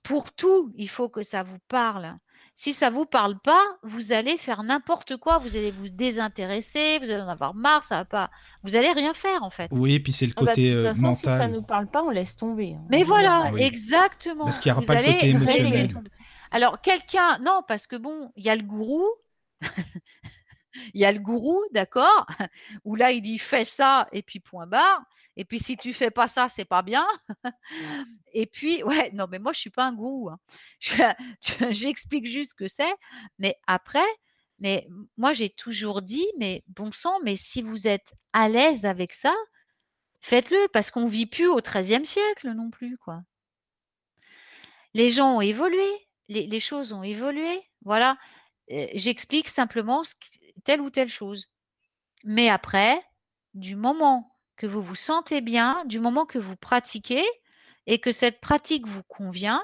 Pour tout, il faut que ça vous parle. Si ça vous parle pas, vous allez faire n'importe quoi, vous allez vous désintéresser, vous allez en avoir marre, ça va pas vous allez rien faire, en fait. Oui, puis c'est le Ah bah, de côté, toute heu, façon, si ça nous parle pas, on laisse tomber, hein, Mais voilà. Oui. exactement. Parce qu'il y aura Vous pas le allez côté émotionnel. Alors quelqu'un non, parce que bon, il y a le gourou il y a le gourou, d'accord? Où là, il dit: «Fais ça et puis point barre et puis si tu fais pas ça, c'est pas bien». Et puis ouais, non, mais moi, je suis pas un gourou, hein. Je j'explique juste ce que c'est, mais après mais moi, j'ai toujours dit: «Mais bon sang, mais si vous êtes à l'aise avec ça, faites-le» parce qu'on vit plus au XIIIe siècle non plus, quoi. Les gens ont évolué. les, choses ont évolué. Voilà. Euh, j'explique simplement telle ou telle chose. Mais après, du moment que vous vous sentez bien, du moment que vous pratiquez et que cette pratique vous convient,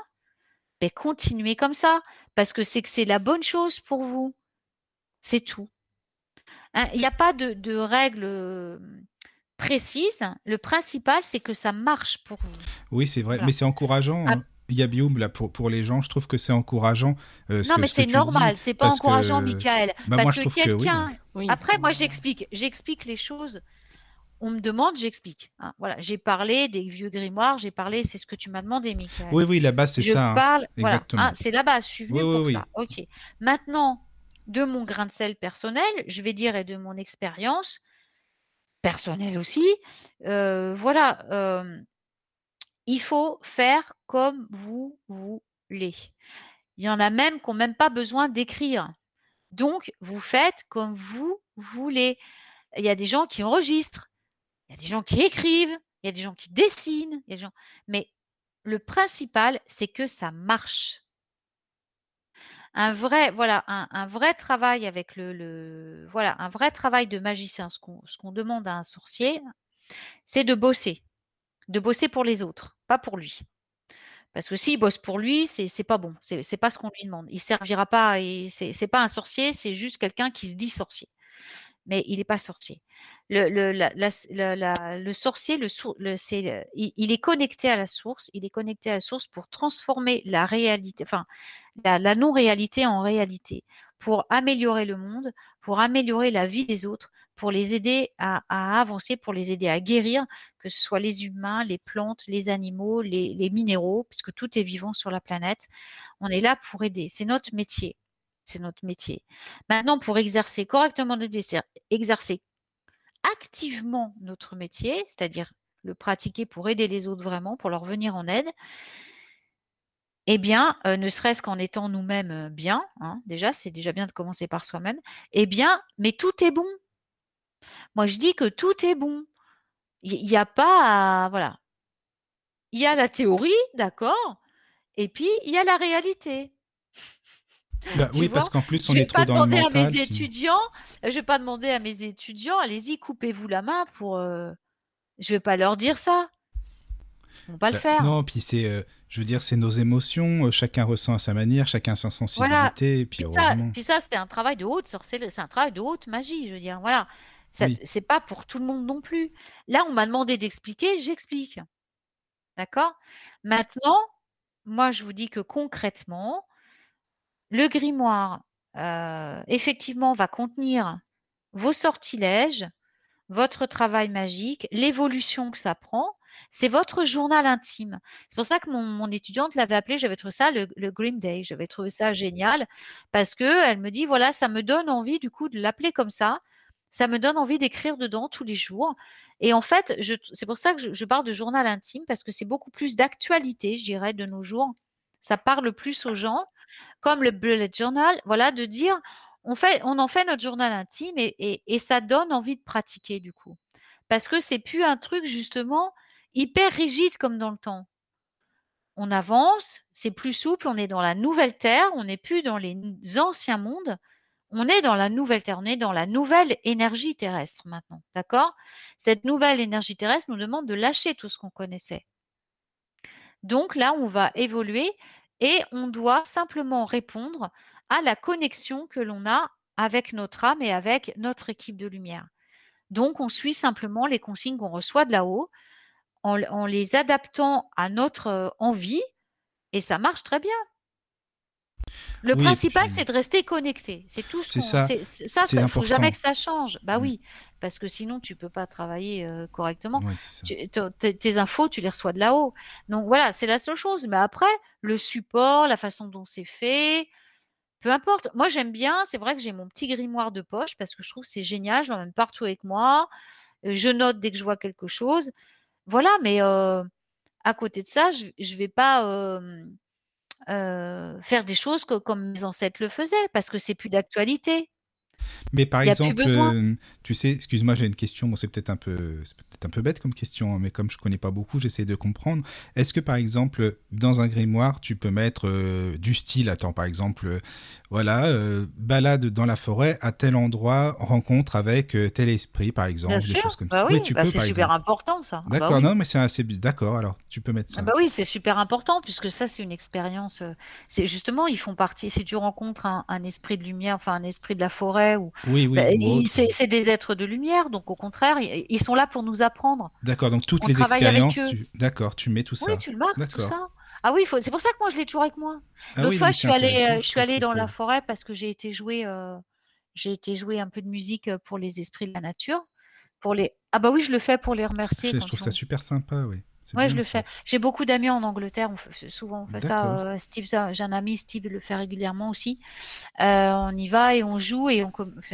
ben continuez comme ça, parce que c'est que c'est la bonne chose pour vous. C'est tout. Hein, il n'y a pas de, de règles précises. Le principal, c'est que ça marche pour vous. Oui, c'est vrai, mais c'est encourageant. Ah. Hein. Yabioum, là, pour, pour les gens, je trouve que c'est encourageant. Euh, non, mais c'est normal, c'est pas encourageant, Michael. Bah, parce que quelqu'un. Après, moi, j'explique. J'explique les choses. On me demande, j'explique. Hein. Voilà, j'ai parlé des vieux grimoires, j'ai parlé, c'est ce que tu m'as demandé, Michael. Oui, oui, la base, c'est ça. Hein. Parle, Exactement. c'est la base, je suis venue pour ça. Ok. Maintenant, de mon grain de sel personnel, je vais dire, et de mon expérience personnelle aussi, euh, voilà, euh, il faut faire comme vous voulez. Il y en a même qui n'ont même pas besoin d'écrire. Donc, vous faites comme vous voulez. Il y a des gens qui enregistrent, il y a des gens qui écrivent, il y a des gens qui dessinent, il des gens... mais le principal, c'est que ça marche un vrai, voilà, un, vrai travail avec le, voilà, un vrai travail de magicien. Ce qu'on, demande à un sorcier, c'est de bosser, de bosser pour les autres, pas pour lui. Parce que s'il bosse pour lui, c'est, c'est pas bon. C'est, c'est pas ce qu'on lui demande. Il servira pas. Et c'est pas un sorcier, c'est juste quelqu'un qui se dit sorcier mais il n'est pas sorcier. Le, sorcier, il, est connecté à la source, il est connecté à la source pour transformer la réalité, enfin, la, non-réalité en réalité, pour améliorer le monde, pour améliorer la vie des autres, pour les aider à, avancer, pour les aider à guérir, que ce soit les humains, les plantes, les animaux, les minéraux, puisque tout est vivant sur la planète. On est là pour aider. C'est notre métier. C'est notre métier. Maintenant, pour exercer correctement notre métier, exercer activement notre métier, c'est-à-dire le pratiquer pour aider les autres vraiment, pour leur venir en aide, eh bien, euh, ne serait-ce qu'en étant nous-mêmes euh, bien, hein, déjà, c'est déjà bien de commencer par soi-même, eh bien, mais tout est bon. Moi, je dis que tout est bon. Il n'y a pas voilà. Il y a la théorie, d'accord, et puis il y a la réalité. Bah oui, parce qu'en plus, on est trop dans le mental. À mes étudiants, je vais pas demander à mes étudiants, allez-y, coupez-vous la main pour. Euh... Je vais pas leur dire ça. Ils vont pas le bah, faire. Non, puis c'est, euh, je veux dire, c'est nos émotions. Euh, chacun ressent à sa manière, chacun sa sensibilité. Et puis, ça, puis ça, c'était un travail de haute sorcellerie, c'est un travail de haute magie. Je veux dire, voilà. C'est pas pour tout le monde non plus. Là, on m'a demandé d'expliquer, j'explique. D'accord? Maintenant, moi, je vous dis que concrètement, le grimoire, euh, effectivement, va contenir vos sortilèges, votre travail magique, l'évolution que ça prend. C'est votre journal intime. C'est pour ça que mon, étudiante l'avait appelé, j'avais trouvé ça le, Grim Day. J'avais trouvé ça génial parce que elle me dit voilà, ça me donne envie du coup de l'appeler comme ça. Ça me donne envie d'écrire dedans tous les jours. Et en fait, c'est pour ça que je, je, parle de journal intime parce que c'est beaucoup plus d'actualité, je dirais, de nos jours. Ça parle plus aux gens comme le bullet journal, voilà, de dire on, fait, on en fait notre journal intime et, ça donne envie de pratiquer du coup. Parce que c'est plus un truc justement hyper rigide comme dans le temps. On avance, c'est plus souple, on est dans la nouvelle terre, on n'est plus dans les anciens mondes, on est dans la nouvelle terre, on est dans la nouvelle énergie terrestre maintenant, d'accord? Cette nouvelle énergie terrestre nous demande de lâcher tout ce qu'on connaissait. Donc là, on va évoluer et on doit simplement répondre à la connexion que l'on a avec notre âme et avec notre équipe de lumière. Donc, on suit simplement les consignes qu'on reçoit de là-haut en, les adaptant à notre euh, envie et ça marche très bien. Le principal, c'est de rester connecté. C'est tout. C'est ça. Ça, il ne faut jamais que ça change. Bah mm. oui, parce que sinon, tu peux pas travailler euh, correctement. tes infos, tu les reçois de là-haut. Donc voilà, c'est la seule chose. Mais après, le support, la façon dont c'est fait, peu importe. Moi, j'aime bien. C'est vrai que j'ai mon petit grimoire de poche parce que je trouve que c'est génial. Je l'emmène partout avec moi. Euh, je note dès que je vois quelque chose. Voilà, mais euh, à côté de ça, je, ne vais pas faire des choses comme mes ancêtres le faisaient, parce que c'est plus d'actualité. Mais par exemple, euh, tu sais, excuse-moi, j'ai une question. Bon, c'est peut-être un peu, peut-être un peu bête comme question, hein, mais comme je connais pas beaucoup, j'essaie de comprendre. Est-ce que par exemple, dans un grimoire, tu peux mettre euh, du style, attends, par exemple, euh, voilà, balade dans la forêt à tel endroit, rencontre avec tel esprit, par exemple, Bien des sûr. choses comme Bah ça. oui, tu bah peux, c'est super exemple. important ça. Ah bah D'accord, oui. non, mais c'est assez, d'accord. Alors, tu peux mettre ça. Ah bah oui, c'est super important puisque ça, c'est une expérience. C'est justement, ils font partie. Si tu rencontres un, un esprit de lumière, enfin un esprit de la forêt, ou Oui, oui, bah, ou c'est des êtres de lumière, donc au contraire, ils, sont là pour nous apprendre. D'accord, donc toutes On les expériences, tu... d'accord, tu mets tout ça. Oui, tu le marques, tout ça. Ah oui, faut... c'est pour ça que moi, je l'ai toujours avec moi. Ah L'autre oui, fois, mais je suis allée, euh, je suis allée dans la forêt parce que j'ai été jouer, euh, j'ai été jouer un peu de musique euh, pour les esprits de la nature. Pour les... Ah bah oui, je le fais pour les remercier. Je, trouve ça super sympa, oui. Ouais, je le ça. fais. J'ai beaucoup d'amis en Angleterre. On fait, souvent, on fait ça. Euh, Steve, j'ai un ami, Steve le fait régulièrement aussi. Euh, on y va et on joue et on,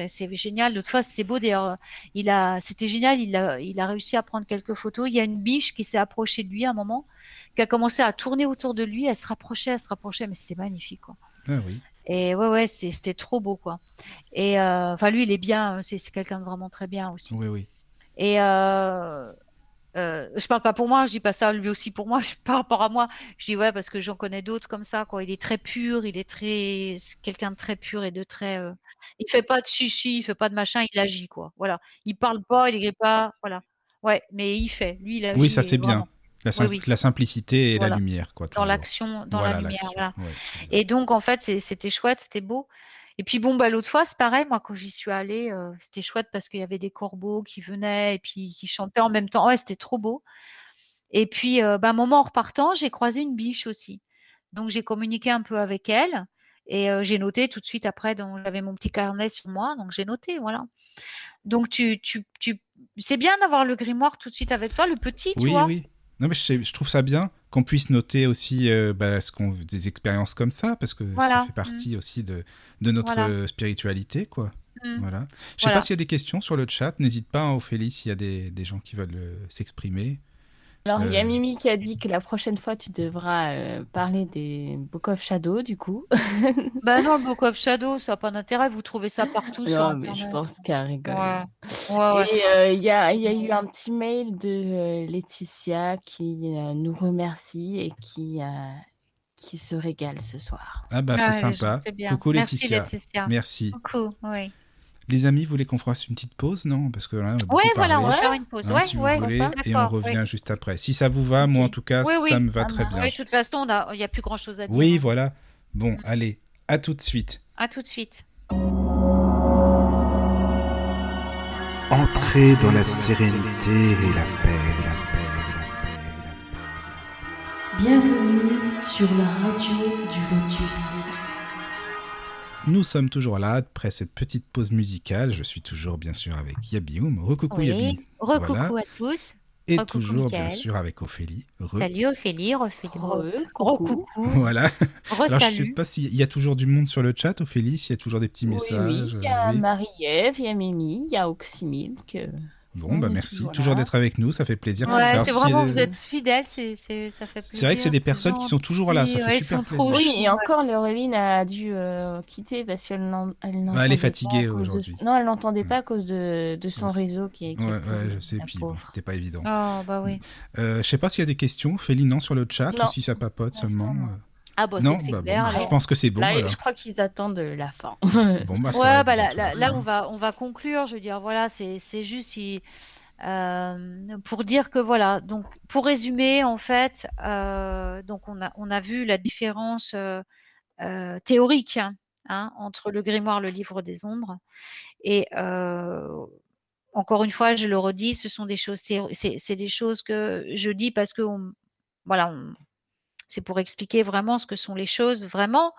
c'est génial. L'autre fois, c'était beau. D'ailleurs, il a, c'était génial. Il a, il a réussi à prendre quelques photos. Il y a une biche qui s'est approchée de lui à un moment, qui a commencé à tourner autour de lui. Elle se rapprochait, elle se rapprochait, mais c'était magnifique, quoi. Ah oui. Et ouais, ouais, c'était, trop beau, quoi. Et euh, enfin, lui, il est bien. euh, C'est, c'est quelqu'un de vraiment très bien aussi. Oui, oui. Et euh, je parle pas pour moi, je dis pas ça lui aussi pour moi, je, par rapport à moi. Je dis ouais parce que j'en connais d'autres comme ça, quoi. Il est très pur, il est très, quelqu'un de très pur et de très. euh, Il fait pas de chichi, il fait pas de machin, il agit quoi. Voilà. Il parle pas, il écrit pas, voilà. Ouais, mais il fait. Lui, il agit. Oui, ça c'est bien. La, Oui, sim- oui. la simplicité et Voilà. la lumière, quoi. dans l'action, dans Voilà, la lumière, voilà. Ouais. Et donc, en fait, c'était chouette, c'était beau. Et puis, bon, bah, l'autre fois, c'est pareil. Moi, quand j'y suis allée, euh, c'était chouette parce qu'il y avait des corbeaux qui venaient et puis qui chantaient en même temps. Ouais, c'était trop beau. Et puis, euh, bah, un moment en repartant, j'ai croisé une biche aussi. Donc, j'ai communiqué un peu avec elle et euh, j'ai noté tout de suite après. donc, J'avais mon petit carnet sur moi, donc j'ai noté, voilà. Donc, tu, tu, tu... c'est bien d'avoir le grimoire tout de suite avec toi, le petit, tu Oui, vois? oui. Non, mais je, trouve ça bien qu'on puisse noter aussi euh, bah, ce qu'on, des expériences comme ça, parce que Voilà. ça fait partie aussi de, de notre Voilà. spiritualité, quoi. Mm. Voilà. Je sais Voilà. pas s'il y a des questions sur le chat. N'hésite pas, hein, Ophélie, s'il y a des, des gens qui veulent euh, s'exprimer. Alors, il y a Euh. Mimi qui a dit que la prochaine fois, tu devras euh, parler des Book of Shadow, du coup. Bah non, le Book of Shadow, ça n'a pas d'intérêt. Vous trouvez ça partout sur non, mais Internet. je pense qu'elle rigole. Ouais, ouais, ouais. Et euh, il y, a, il y a eu un petit mail de euh, Laetitia qui euh, nous remercie et qui, euh, qui se régale ce soir. Ah bah Ah, c'est gens, sympa. c'est bien. Coucou Merci, Laetitia. Laetitia. Merci. Coucou, oui. Les amis, vous voulez qu'on fasse une petite pause, non? Parce que là, on Ouais, voilà, on va faire une pause. Hein, ouais, si vous ouais, voulez, et on revient juste après. Si ça vous va, moi en tout cas, Oui, oui. ça me va Ah très bien. Oui, de toute façon, il n'y a plus grand-chose à dire. Oui, hein. voilà. Bon, Mm. allez, à tout de suite. À tout de suite. Entrez dans la sérénité et la paix, la paix, la paix, la paix. Bienvenue sur la radio du Lotus. Nous sommes toujours là après cette petite pause musicale. Je suis toujours bien sûr avec Yabioum. Recoucou Oui. Yabi. Recoucou Voilà. à tous. Et toujours bien sûr avec Ophélie. Re- Salut Ophélie, Ophélie. Re, coucou. Recoucou. Voilà. Alors je sais Resalut. pas s'il y a toujours du monde sur le chat, Ophélie, s'il y a toujours des petits Oui, messages. oui, il y a euh, oui. Marie-Ève, il y a Mimi, il y a Oxymilk. Euh, Bon, On bah merci. toujours d'être avec nous, ça fait plaisir. Ouais, c'est si, vraiment, euh, vous êtes fidèles, c'est, ça fait plaisir. C'est vrai que c'est des personnes qui sont toujours là, ça fait super trop plaisir. Oui, et encore, Laureline a dû euh, quitter parce qu'elle elle n'entendait elle est fatiguée de- aujourd'hui. Non, elle n'entendait pas à cause de, de son réseau qui est. qui Ouais, je sais, puis bon, c'était pas évident. Oh, bah oui. Euh, je sais pas s'il y a des questions, Ophélie, non, sur le chat, Non. ou si ça papote seulement. Ah, bah, non, c'est, que c'est bah, bon, clair. bah, alors. je pense que c'est bon. Là, alors. je crois qu'ils attendent la fin. Bon, bah, Ouais, bah là, là, fin. on va, on va conclure. Je veux dire, voilà, c'est, c'est juste si- euh, pour dire que voilà. Donc, pour résumer, en fait, euh, donc on a, on a vu la différence euh, euh, théorique hein, hein, entre le grimoire, le livre des ombres, et euh, encore une fois, je le redis, ce sont des choses, c'est, c'est des choses que je dis parce que on- voilà, on- c'est pour expliquer vraiment ce que sont les choses vraiment.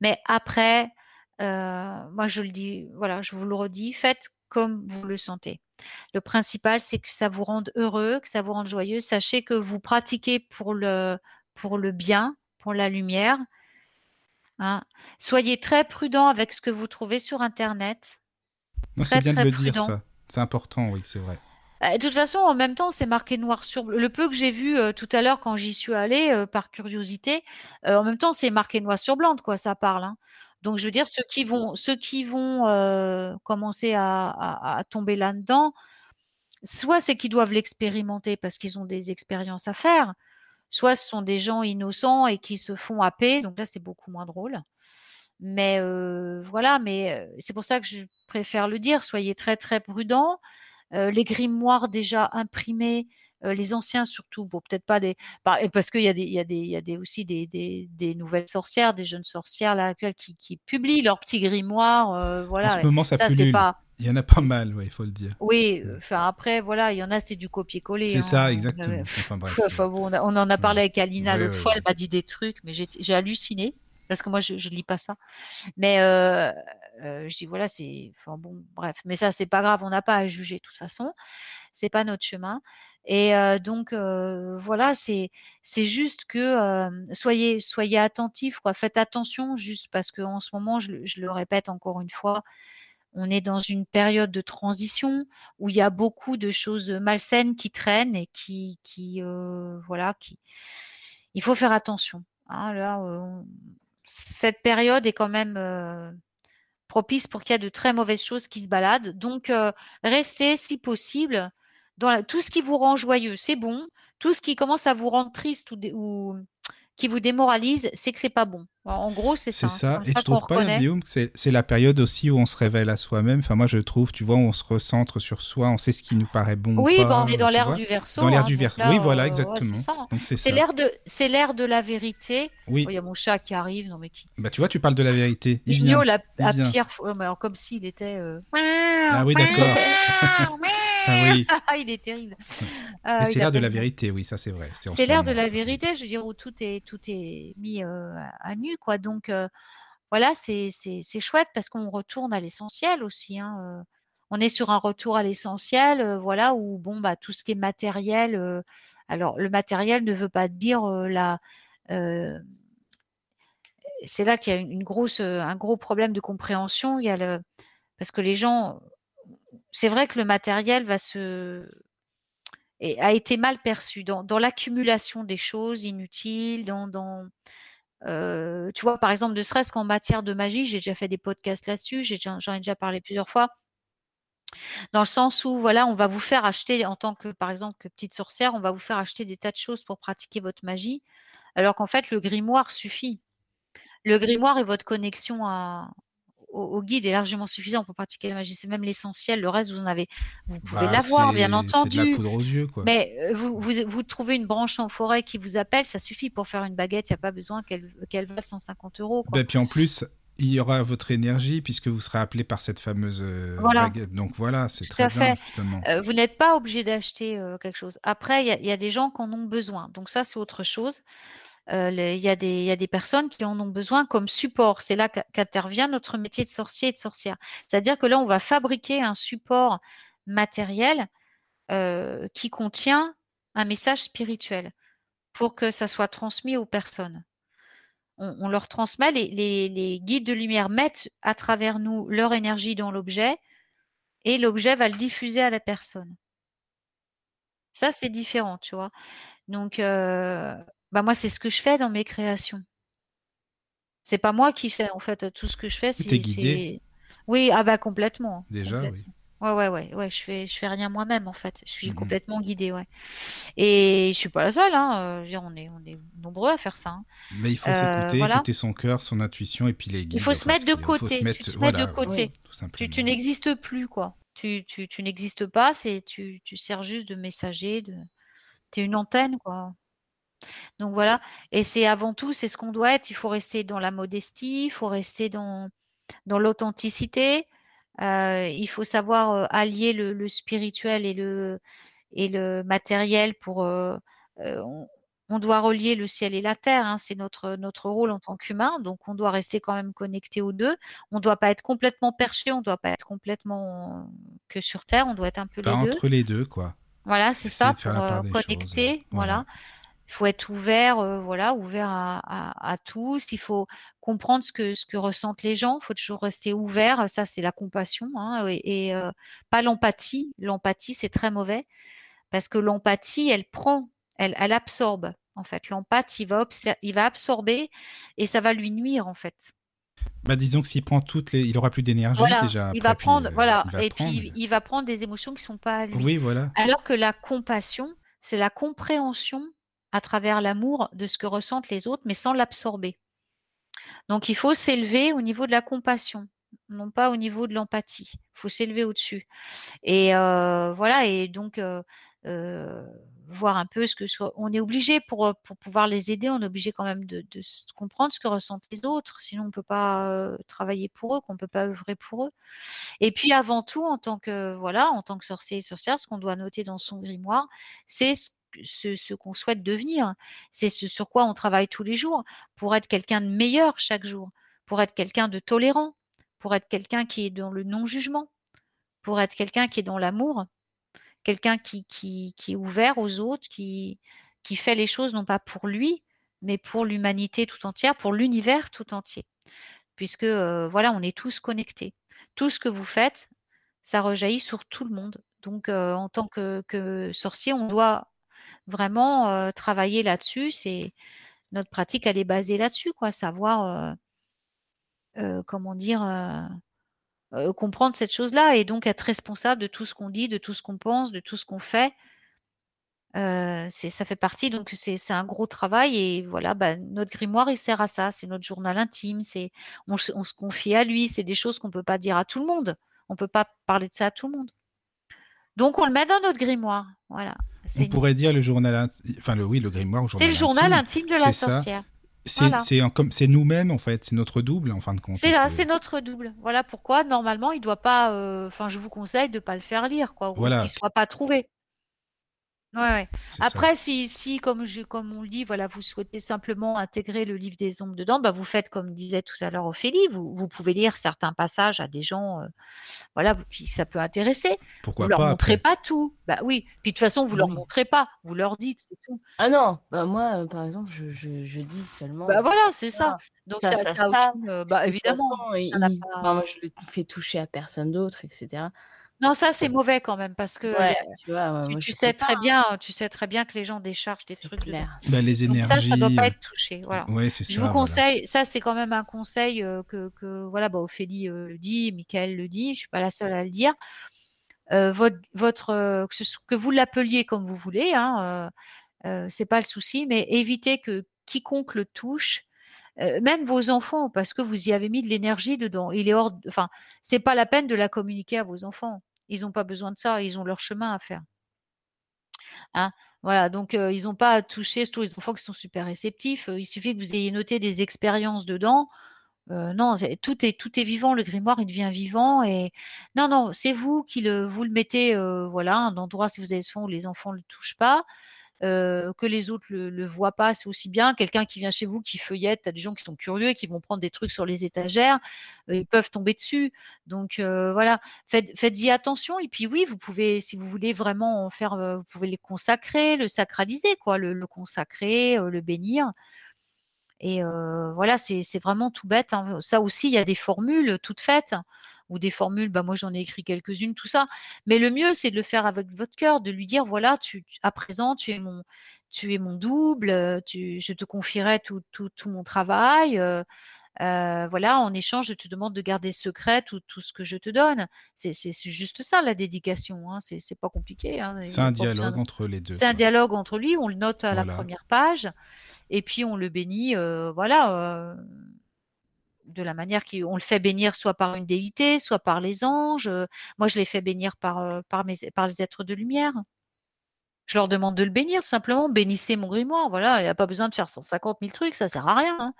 Mais après, euh, moi je le dis, voilà, je vous le redis, faites comme vous le sentez. Le principal, c'est que ça vous rende heureux, que ça vous rende joyeux. Sachez que vous pratiquez pour le, pour le bien, pour la lumière. hein. Soyez très prudent avec ce que vous trouvez sur Internet. Non, c'est très, bien de le dire, ça. C'est important, oui, c'est vrai. Euh, De toute façon, en même temps, c'est marqué noir sur bleu. Le peu que j'ai vu euh, tout à l'heure quand j'y suis allée, euh, par curiosité, euh, en même temps, c'est marqué noir sur blanc quoi ça parle. hein. Donc, je veux dire, ceux qui vont, commencer à, tomber là-dedans, soit c'est qu'ils doivent l'expérimenter parce qu'ils ont des expériences à faire, soit ce sont des gens innocents et qui se font happer. Donc là, c'est beaucoup moins drôle. Mais voilà, mais c'est pour ça que je préfère le dire. Soyez très très prudents. Les grimoires déjà imprimés, les anciens surtout, bon peut-être pas des, et parce qu'il y a des, il y a des, il y a des aussi des, des, nouvelles sorcières, des jeunes sorcières là actuelles qui, qui publient leurs petits grimoires. euh, voilà. en ce moment, ça, ça pullule. pas. Il y en a pas mal, ouais, il faut le dire. Oui, enfin après voilà, il y en a c'est du copier-coller. C'est hein, ça, exactement. Enfin bref. Enfin bon, on, a- on en a parlé avec Alina Ouais, l'autre fois, elle m'a dit des trucs, mais j'ai halluciné parce que moi je, je lis pas ça. Mais euh, je dis voilà, c'est bon, bref. Mais ça c'est pas grave, on n'a pas à juger de toute façon, c'est pas notre chemin. Et euh, donc euh, voilà, c'est juste que euh, soyez soyez attentifs quoi, faites attention juste parce que en ce moment, je, le- répète encore une fois, on est dans une période de transition où il y a beaucoup de choses malsaines qui traînent et qui, qui euh, voilà, qui. Il faut faire attention. hein. là, euh, cette période est quand même euh, propice pour qu'il y ait de très mauvaises choses qui se baladent. Donc, euh, restez, si possible, dans tout ce qui vous rend joyeux, c'est bon. Tout ce qui commence à vous rendre triste ou qui vous démoralise, c'est que c'est pas bon. En gros, c'est C'est ça. hein. ça. Et ça tu trouves pas. Guillaume, que c'est c'est la période aussi où on se révèle à soi-même. Enfin, moi, je trouve, tu vois, on se recentre sur soi, on sait ce qui nous paraît bon ou Oui, pas. bah, on est dans tu l'ère du verso. Dans l'ère hein, du verso. Oui, voilà, euh, ouais, exactement. c'est c'est C'est ça. l'ère de, c'est l'ère de la vérité. Oui. Oh, Il y a mon chat qui arrive, non mais qui. Bah, tu vois, tu parles de la vérité. Il vient. miaule à, il à vient. Pierre, oh, mais alors, comme s'il était. euh, Ah oui, d'accord. Ah oui. il est terrible. Ah, c'est l'ère de la vérité, oui, ça c'est vrai. C'est ce l'ère de la vérité, je veux dire, où tout est, tout est mis euh, à nu, quoi. Donc, euh, voilà, c'est c'est- c'est chouette parce qu'on retourne à l'essentiel aussi. hein, euh. On est sur un retour à l'essentiel, voilà, où, bon, bah, tout ce qui est matériel. alors, le matériel ne veut pas dire la. c'est là qu'il y a une grosse, un gros problème de compréhension. Il y a le, parce que les gens, c'est vrai que le matériel a été mal perçu dans, l'accumulation des choses inutiles, euh, tu vois, par exemple, ne serait-ce qu'en matière de magie, j'ai déjà fait des podcasts là-dessus, j'en ai déjà parlé plusieurs fois, dans le sens où, voilà, on va vous faire acheter, en tant que, par exemple, que petite sorcière, on va vous faire acheter des tas de choses pour pratiquer votre magie, alors qu'en fait, le grimoire suffit. Le grimoire et votre connexion à- au, au guide est largement suffisant pour pratiquer la magie. C'est même l'essentiel. Le reste, vous en avez, vous pouvez Bah, l'avoir, bien c'est- C'est de la entendu. poudre aux yeux, quoi. Mais euh, vous, vous, vous trouvez une branche en forêt qui vous appelle, ça suffit pour faire une baguette. Il n'y a pas besoin qu'elle qu'elle vaille 150 euros. Quoi. Bah, puis en plus, il y aura votre énergie puisque vous serez appelé par cette fameuse euh, Voilà. baguette. Donc voilà, c'est très à bien, fait. justement. Euh, vous n'êtes pas obligé d'acheter euh, quelque chose. Après, il y, a- il y a des gens qui en ont besoin. Donc ça, c'est autre chose. Euh, Il y, a des- y a des personnes qui en ont besoin comme support. C'est là qu'intervient notre métier de sorcier et de sorcière. C'est-à-dire que là, on va fabriquer un support matériel euh, qui contient un message spirituel pour que ça soit transmis aux personnes. On, leur transmet, les, les- les guides de lumière mettent à travers nous leur énergie dans l'objet et l'objet va le diffuser à la personne. Ça, c'est différent, tu vois. Donc, euh, bah moi, c'est ce que je fais dans mes créations. C'est pas moi qui fais, en fait, tout ce que je fais, T'es c'est, guidé Oui, ah bah complètement. Déjà, oui. complètement. Ouais, ouais, ouais, ouais, je fais, je fais rien moi-même, en fait. Je suis Mhm. complètement guidée, ouais. Et je suis pas la seule, hein. euh, je veux dire, on est, on est nombreux à faire ça. hein. Mais il faut Euh, s'écouter, voilà. écouter son cœur, son intuition et puis les guides. Il faut se mettre de qu'il- faut se côté. mettre- Tu te voilà, mets de côté. ouais, tout Tu, simplement. tu n'existes plus, quoi. Tu, tu, tu n'existes pas, c'est, tu, tu sers juste de messager, de... tu es une antenne, quoi. Donc voilà. Et c'est avant tout, c'est ce qu'on doit être. Il faut rester dans la modestie, il faut rester dans, dans l'authenticité. Euh, il faut savoir euh, allier le, le spirituel et le, et le matériel pour. euh, on, on doit relier le ciel et la terre. hein, c'est notre, notre rôle en tant qu'humain. Donc on doit rester quand même connecté aux deux. On ne doit pas être complètement perché, on ne doit pas être complètement que sur terre. On doit être un peu Pas les deux. entre les deux, quoi. Voilà, c'est ça pour euh, connecter. choses, Voilà. voilà. Il faut être ouvert, euh, voilà, ouvert à, à- à tous. Il faut comprendre ce que, ce que ressentent les gens. Il faut toujours rester ouvert. Ça, c'est la compassion, hein, et, et, euh, pas l'empathie. L'empathie, c'est très mauvais parce que l'empathie, elle prend, elle, elle absorbe. En fait, l'empathie, il va, obser- il va absorber et ça va lui nuire, en fait. Bah, disons que s'il prend toutes les. Il aura plus d'énergie Voilà, déjà. il va puis, prendre, voilà, va et prendre. puis il va prendre des émotions qui sont pas à lui. Oui, voilà. Alors que la compassion, c'est la compréhension à travers l'amour de ce que ressentent les autres, mais sans l'absorber. Donc il faut s'élever au niveau de la compassion, non pas au niveau de l'empathie. Il faut s'élever au-dessus. Et euh, voilà, et donc euh, euh, voir un peu ce que. On est obligé pour, pour pouvoir les aider, on est obligé quand même de, comprendre ce que ressentent les autres, sinon on ne peut pas travailler pour eux, qu'on ne peut pas œuvrer pour eux. Et puis avant tout, en tant que voilà, en tant que sorcier et sorcière, ce qu'on doit noter dans son grimoire, c'est ce, ce, qu'on souhaite devenir. C'est ce sur quoi on travaille tous les jours pour être quelqu'un de meilleur chaque jour, pour être quelqu'un de tolérant, pour être quelqu'un qui est dans le non-jugement, pour être quelqu'un qui est dans l'amour, quelqu'un qui, est ouvert aux autres, qui, fait les choses non pas pour lui, mais pour l'humanité tout entière, pour l'univers tout entier. Puisque euh, voilà, on est tous connectés. Tout ce que vous faites, ça rejaillit sur tout le monde. Donc, euh, en tant que sorcier, on doit vraiment euh, travailler là-dessus. C'est notre pratique, elle est basée là-dessus, quoi. Savoir, euh, comment dire, comprendre cette chose-là et donc être responsable de tout ce qu'on dit, de tout ce qu'on pense, de tout ce qu'on fait. Ça fait partie, donc c'est, un gros travail et voilà, bah, notre grimoire il sert à ça, c'est notre journal intime, c'est on, on se confie à lui, c'est des choses qu'on peut pas dire à tout le monde, on peut pas parler de ça à tout le monde. Donc on le met dans notre grimoire, voilà. C'est, On une- pourrait dire le journal. Enfin, le, oui, le grimoire ou c'est le journal intime. intime de la sorcière. C'est Voilà. comme c'est nous-mêmes en fait, c'est notre double en fin de compte. C'est là, peut- c'est notre double. Voilà pourquoi normalement il doit pas. euh, Enfin, je vous conseille de pas le faire lire, quoi, ou Voilà. qu'il soit pas trouvé. Ouais, ouais. Après, si, si comme, je, comme on le dit, voilà, vous souhaitez simplement intégrer le livre des ombres dedans, bah, vous faites comme disait tout à l'heure Ophélie, vous, vous pouvez lire certains passages à des gens, euh, voilà, qui ça peut intéresser. Pourquoi vous leur pas montrez après? pas tout. Bah oui. Puis de toute façon, vous leur Oui. montrez pas, vous leur dites, c'est tout. Ah non, bah moi, euh, par exemple, je, je, je dis seulement. Bah voilà, c'est ça. Donc Ça, ça, ça, aucune, euh, bah évidemment. façon, il- pas- moi, je le fais toucher à personne d'autre, etc. Non, ça c'est mauvais quand même parce que Ouais, tu vois, ouais, tu, moi, tu je sais pas, très hein. bien, tu sais très bien que les gens déchargent des trucs clair. Bah, les Donc ça, énergies. ça doit pas euh, être touché. Voilà. Ouais, c'est ça. Je vous voilà. conseille, ça c'est quand même un conseil euh, que, que voilà, bah, Ophélie euh, le dit, Michael le dit, je suis pas la seule à le dire. Euh, votre, votre euh, que, ce soit- que vous l'appeliez comme vous voulez, hein, c'est pas le souci, mais évitez que quiconque le touche, euh, même vos enfants, parce que vous y avez mis de l'énergie dedans. Il est hors, de- enfin, c'est pas la peine de la communiquer à vos enfants. Ils n'ont pas besoin de ça, ils ont leur chemin à faire. Hein, voilà, donc ils n'ont pas à toucher, surtout les enfants qui sont super réceptifs. il suffit que vous ayez noté des expériences dedans. Non, tout est tout est vivant. Le grimoire, il devient vivant. Et non, non, c'est vous qui le vous le mettez, voilà, un endroit si vous avez fond où les enfants ne le touchent pas, que les autres le, le voient pas, c'est aussi bien. Quelqu'un qui vient chez vous, qui feuillette, t'as des gens qui sont curieux et qui vont prendre des trucs sur les étagères, ils peuvent tomber dessus. Donc voilà, faites faites-y attention. Et puis oui, vous pouvez, si vous voulez vraiment en faire, vous pouvez les consacrer, le sacraliser, quoi, le, consacrer, le bénir. Et voilà, c'est c'est vraiment tout bête. hein. Ça aussi, il y a des formules toutes faites, ou des formules, bah moi j'en ai écrit quelques-unes, tout ça. Mais le mieux, c'est de le faire avec votre cœur, de lui dire, voilà, tu, à présent, tu es mon, tu es mon double, euh, tu, je te confierai tout, tout, tout mon travail. euh, euh, voilà, en échange, je te demande de garder secret tout, tout ce que je te donne. C'est juste ça, la dédication. Hein. C'est pas compliqué. hein. C'est un dialogue de- entre les deux. c'est un dialogue entre lui, on le note à la première page, et puis on le bénit, euh, voilà, de la manière qu'on le fait bénir soit par une déité, soit par les anges. Moi, je l'ai fait bénir par, par, mes, par les êtres de lumière. Je leur demande de le bénir, tout simplement. Bénissez mon grimoire. Voilà, il n'y a pas besoin de faire 150 000 trucs, ça sert à rien. hein.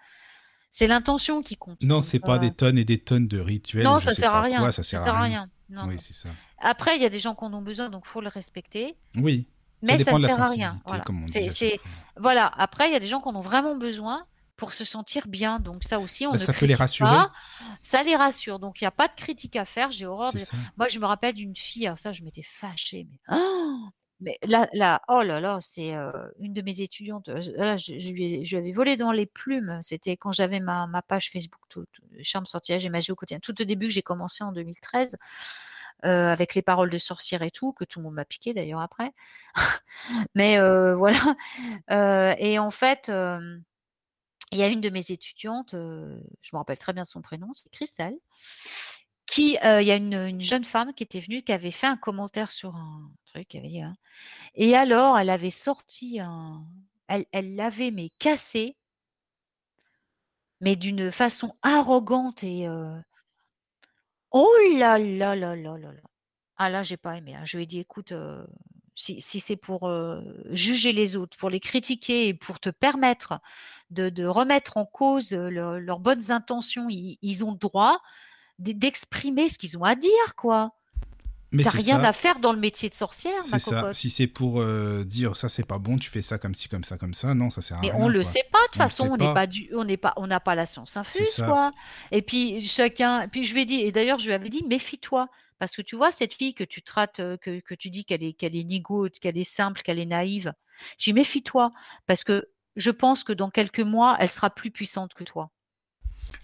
C'est l'intention qui compte. Non, c'est pas euh, des tonnes et des tonnes de rituels. Non, ça sert à rien. ça sert à rien. Non, oui, non. c'est ça. Après, il y a des gens qui en ont besoin, donc faut le respecter. Oui. Mais ça ça, ne sert à rien. Voilà. comme on dit. à. Voilà, après, il y a des gens qui en ont vraiment besoin pour se sentir bien. Donc ça aussi, on Bah, ne ça peut les rassurer. pas. Ça les rassure. Donc il n'y a pas de critique à faire. J'ai horreur de... Moi, je me rappelle d'une fille, alors ça, je m'étais fâchée. Mais... Oh Mais là là, oh là là, c'est, heu, une de mes étudiantes, heu, là je je lui je lui avais volé dans les plumes. C'était quand j'avais ma ma page Facebook tout tout Charme, sortilèges et magie au quotidien. Tout au début que j'ai commencé en 2013, heu, avec les paroles de sorcière et tout, que tout le monde m'a piqué d'ailleurs après. Mais voilà, et en fait, il y a une de mes étudiantes, heu, je me rappelle très bien son prénom, c'est Christelle, qui, heu, il y a une, une jeune femme qui était venue, qui avait fait un commentaire sur un truc, hein et alors elle avait sorti un elle l'avait mais cassé mais d'une façon arrogante et heu oh là là là là là là! Ah là, j'ai pas aimé, hein. Je lui ai dit: «Écoute, si si c'est pour, juger les autres, pour les critiquer et pour te permettre de de remettre en cause, le leurs bonnes intentions, ils ils ont le droit d'e d'exprimer ce qu'ils ont à dire, quoi. Mais Tu as c'est rien ça. à faire dans le métier de sorcière, C'est ça. cocotte». Si c'est pour, dire: «Ça, c'est pas bon, tu fais ça comme ci, comme ça, comme ça», non, ça sert à Mais rien, on le quoi. sait pas de toute façon, on n'est pas. du on n'est pas on n'a pas la science infuse, quoi et puis chacun puis je lui ai dit et d'ailleurs je lui avais dit: «Méfie-toi» parce que tu vois cette fille que tu traites, que que tu dis qu'elle est qu'elle est nigote, qu'elle est simple, qu'elle est naïve. J'ai dit: «Méfie-toi parce que je pense que dans quelques mois, elle sera plus puissante que toi».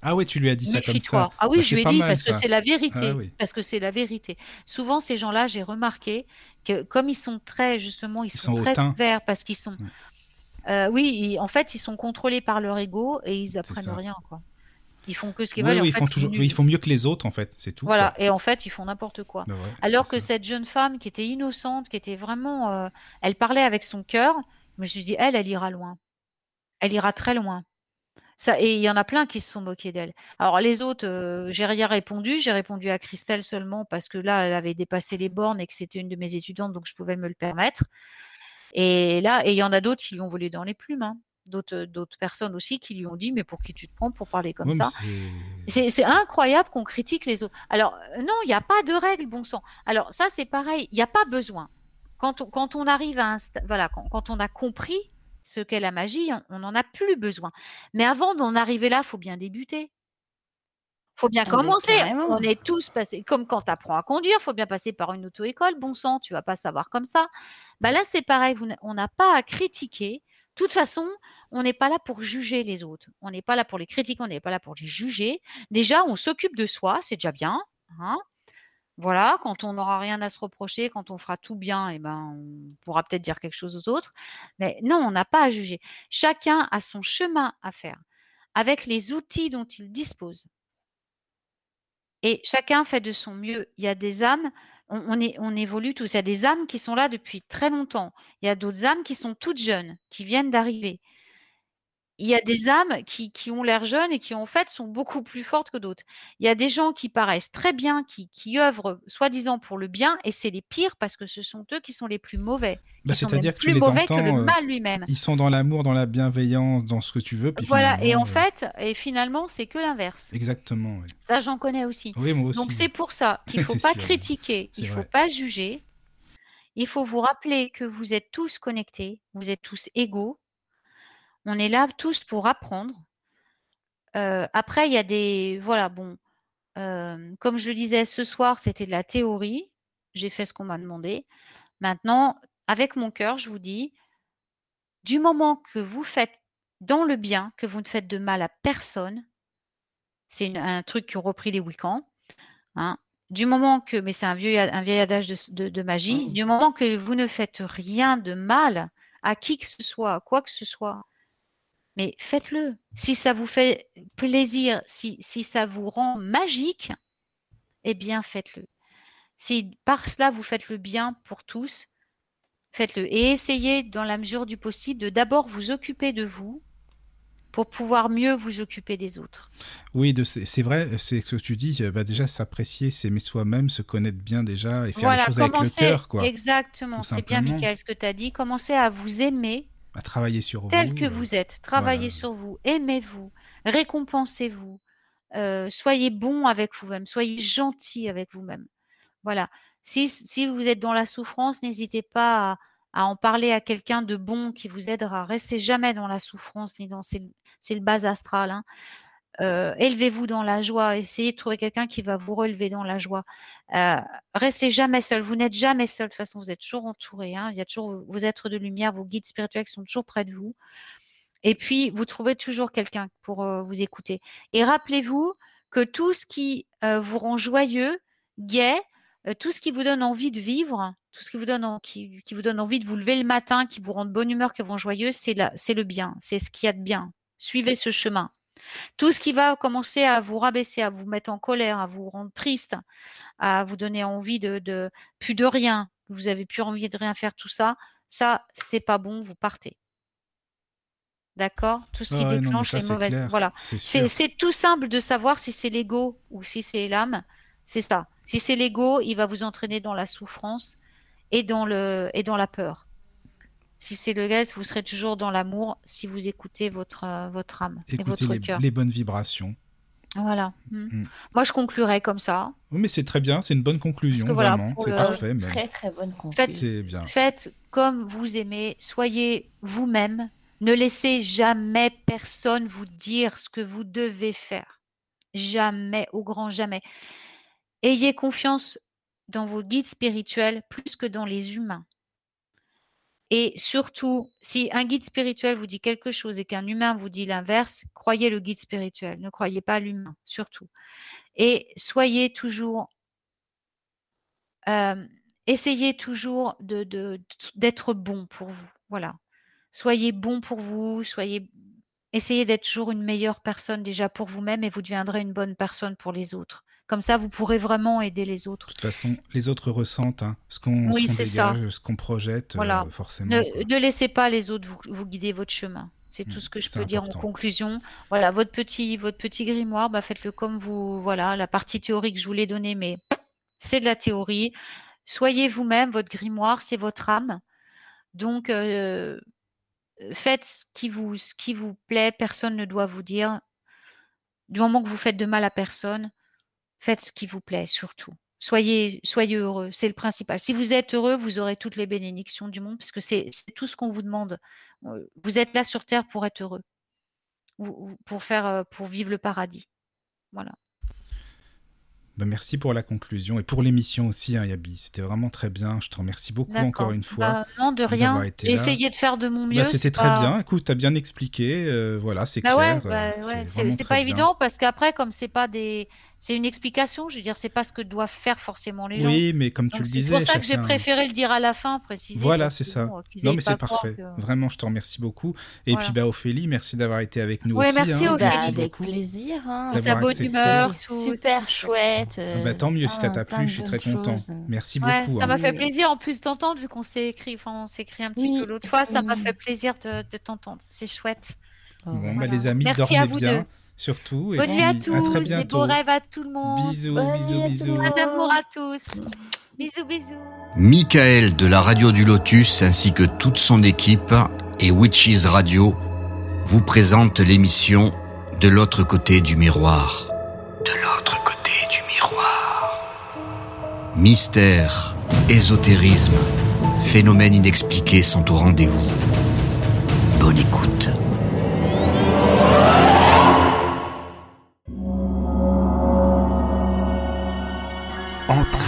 Ah ouais, tu lui as dit ça comme ça? Ah Bah, oui, je c'est lui ai dit mal parce que c'est la Ah vérité, oui. parce que c'est la vérité. Souvent ces gens-là, j'ai remarqué que comme ils sont très justement, ils Ils sont sont très ouverts parce qu'ils sont, Mmh. oui, ils en fait, ils sont contrôlés par leur ego et ils apprennent rien, quoi. Ils font que ce qu'ils Oui, veulent oui, ils fait, font toujours ils mieux que les autres, en fait, c'est tout, Voilà quoi. et en fait, ils font n'importe quoi. Bah ouais, Alors que ça. cette jeune femme qui était innocente, qui était vraiment, heu, elle parlait avec son cœur, je me suis dit: «Elle, elle ira loin. Elle ira très loin». Ça et il y en a plein qui se sont moqués d'elle. Alors les autres, heu, j'ai rien répondu. J'ai répondu à Christelle seulement parce que là, elle avait dépassé les bornes et que c'était une de mes étudiantes, donc je pouvais me le permettre et là et il y en a d'autres qui lui ont volé dans les plumes, hein. D'autres, heu, d'autres personnes aussi qui lui ont dit: «Mais pour qui tu te prends pour parler comme Ouais, ça?» c'est incroyable qu'on critique les autres. Alors, heu, non, il y a pas de règle, bon sang. Alors ça, c'est pareil, il y a pas besoin. Quand on quand on arrive à un voilà, quand quand on a compris ce qu'est la magie, on on en a plus besoin. Mais avant d'en arriver là, faut bien débuter. Faut bien Ah commencer. On est tous passés comme quand tu apprends à conduire, faut bien passer par une auto-école, bon sang, tu vas pas savoir comme ça. Bah là, c'est pareil, on n'a pas à critiquer. Toute façon, on n'est pas là pour juger les autres. On n'est pas là pour les critiquer, on n'est pas là pour les juger. Déjà, on s'occupe de soi, c'est déjà bien, hein. Voilà, quand on n'aura rien à se reprocher, quand on fera tout bien et ben, on pourra peut-être dire quelque chose aux autres. Mais non, on n'a pas à juger. Chacun a son chemin à faire, avec les outils dont il dispose. Et chacun fait de son mieux. Il y a des âmes, on é on évolue tous. Il y a des âmes qui sont là depuis très longtemps. Il y a d'autres âmes qui sont toutes jeunes, qui viennent d'arriver. Il y a des âmes qui qui ont l'air jeunes et qui, en fait, sont beaucoup plus fortes que d'autres. Il y a des gens qui paraissent très bien, qui qui œuvrent soi-disant pour le bien et c'est les pires parce que ce sont eux qui sont les plus mauvais, Bah, c'est-à-dire que tu plus les mauvais que le heu, mal lui-même. ils sont dans l'amour, dans la bienveillance, dans ce que tu veux, puis Voilà et en heu fait et finalement, c'est que l'inverse. Exactement, oui. Ça, j'en connais aussi. Oui, moi Donc c'est pour ça qu'il faut C'est pas sûr, critiquer, il faut vrai. pas juger. Il faut vous rappeler que vous êtes tous connectés, vous êtes tous égaux. On est là tous pour apprendre. Heu, après il y a des voilà, bon, hem, comme je le disais, ce soir, c'était de la théorie. J'ai fait ce qu'on m'a demandé. Maintenant, avec mon cœur, je vous dis du moment que vous faites dans le bien, que vous ne faites de mal à personne c'est un truc qu'ont repris les Wiccans, hein. Du moment que mais c'est un vieux un vieil adage de s de de magie, Mmh. du moment que vous ne faites rien de mal à qui que ce soit, à quoi que ce soit, mais faites-le. Si ça vous fait plaisir, si si ça vous rend magique, eh bien faites-le. Si par cela vous faites le bien pour tous, faites-le et essayez dans la mesure du possible de d'abord vous occuper de vous, pour pouvoir mieux vous occuper des autres. Oui, de c'est vrai, c'est ce que tu dis, heu, bah, déjà s'apprécier, s'aimer soi-même, se connaître bien déjà et faire les choses avec le cœur, quoi. exactement, c'est bien. Mickaël ce que tu as dit. Commencez à vous aimer À travailler sur tel vous, que heu, vous êtes. Travaillez voilà. sur vous, aimez-vous, récompensez-vous, heu, soyez bon avec vous-même, soyez gentil avec vous-même. Voilà. Si si vous êtes dans la souffrance, n'hésitez pas à à en parler à quelqu'un de bon qui vous aidera. Restez jamais dans la souffrance ni dans c'est le c'est le bas astral, hein. Euh, élevez-vous dans la joie, essayez de trouver quelqu'un qui va vous relever dans la joie. Euh, restez jamais seul, vous n'êtes jamais seul, de toute façon, vous êtes toujours entouré, hein. il y a toujours vos êtres de lumière, vos guides spirituels qui sont toujours près de vous. Et puis, vous trouvez toujours quelqu'un pour euh, vous écouter. Et rappelez-vous que tout ce qui vous rend joyeux, gai, tout ce qui vous donne envie de vivre, tout ce qui vous donne, qui, qui, vous donne envie de vous lever le matin, qui vous rend de bonne humeur, qui vous rend joyeux, c'est le bien, c'est ce qu'il y a de bien. Suivez ce chemin. Tout ce qui va commencer à vous rabaisser, à vous mettre en colère, à vous rendre triste, à vous donner envie de, plus de rien, vous n'avez plus envie de rien faire, tout ça, ça, c'est pas bon, vous partez. D'accord? Tout ce qui déclenche les mauvaises. Voilà. C'est tout simple de savoir si c'est l'ego ou si c'est l'âme. C'est ça. Si c'est l'ego, il va vous entraîner dans la souffrance et dans, le, et dans la peur. Si c'est le gaz, vous serez toujours dans l'amour si vous écoutez votre, euh, votre âme et votre les, cœur. les bonnes vibrations. Voilà. Hmm. Hmm. Moi, je conclurai comme ça. Oui, mais c'est très bien, c'est une bonne conclusion, vraiment. c'est parfait. Très, très bonne conclusion. Faites, bien. faites comme vous aimez, soyez vous-même. Ne laissez jamais personne vous dire ce que vous devez faire. Jamais, au grand jamais. Ayez confiance dans vos guides spirituels plus que dans les humains. Et surtout, si un guide spirituel vous dit quelque chose et qu'un humain vous dit l'inverse, croyez le guide spirituel, ne croyez pas l'humain, surtout. Et soyez toujours, euh, essayez toujours d'être bon pour vous. Voilà. Soyez bon pour vous, soyez, essayez d'être toujours une meilleure personne déjà pour vous-même et vous deviendrez une bonne personne pour les autres. Comme ça, vous pourrez vraiment aider les autres. De toute façon, les autres ressentent hein, ce qu'on dégage, ce qu'on projette, euh, forcément. Ne, laissez pas les autres vous, guider votre chemin. C'est tout mmh, ce que je peux dire en conclusion. Voilà, votre petit, votre petit grimoire, bah, faites-le comme vous. Voilà, la partie théorique, je vous l'ai donnée, mais c'est de la théorie. Soyez vous-même, votre grimoire, c'est votre âme. Donc, euh, faites ce qui, vous, ce qui vous plaît. Personne ne doit vous dire. Du moment que vous faites de mal à personne, Faites ce qui vous plaît surtout. Soyez, soyez heureux, c'est le principal. Si vous êtes heureux, vous aurez toutes les bénédictions du monde, parce que c'est tout ce qu'on vous demande. Vous êtes là sur Terre pour être heureux, pour, faire, pour vivre le paradis. Voilà. Bah, merci pour la conclusion et pour l'émission aussi, hein, Yabi. C'était vraiment très bien. Je te remercie beaucoup encore une fois. Bah, non, de rien. J'ai essayé de faire de mon mieux. Bah, c'était très bien. Écoute, tu as bien expliqué. Euh, voilà, c'est clair. Ouais, ouais. C'est pas évident parce qu'après, comme c'est pas des c'est une explication. Je veux dire, c'est pas ce que doivent faire forcément les gens. Oui, mais comme tu le disais. C'est pour ça que j'ai préféré le dire à la fin, précisément. Voilà, c'est ça. non, mais c'est parfait. Vraiment, je te remercie beaucoup. Et puis, bah, Ophélie, merci d'avoir été avec nous aussi. Merci, hein. merci avec plaisir. Hein. Sa bonne humeur. Super chouette. Ah bah, tant mieux si ça t'a ah, plu. Je suis très content. Merci beaucoup. Ça hein. m'a fait plaisir en plus d'entendre, vu qu'on s'est écrit, enfin, on s'est écrit un petit peu l'autre fois. Ça m'a fait plaisir de t'entendre. C'est chouette. Bon, bah, les amis, dormez bien surtout. Et Bonne nuit à tous, à très bientôt. des beaux rêves à tout le monde. Bisous, bisous, bisous. Un amour à tous. Bisous, bisous. Michael de la Radio du Lotus ainsi que toute son équipe et Witches Radio vous présentent l'émission De l'autre côté du miroir. De l'autre côté du miroir. Mystère, ésotérisme, phénomènes inexpliqués sont au rendez-vous.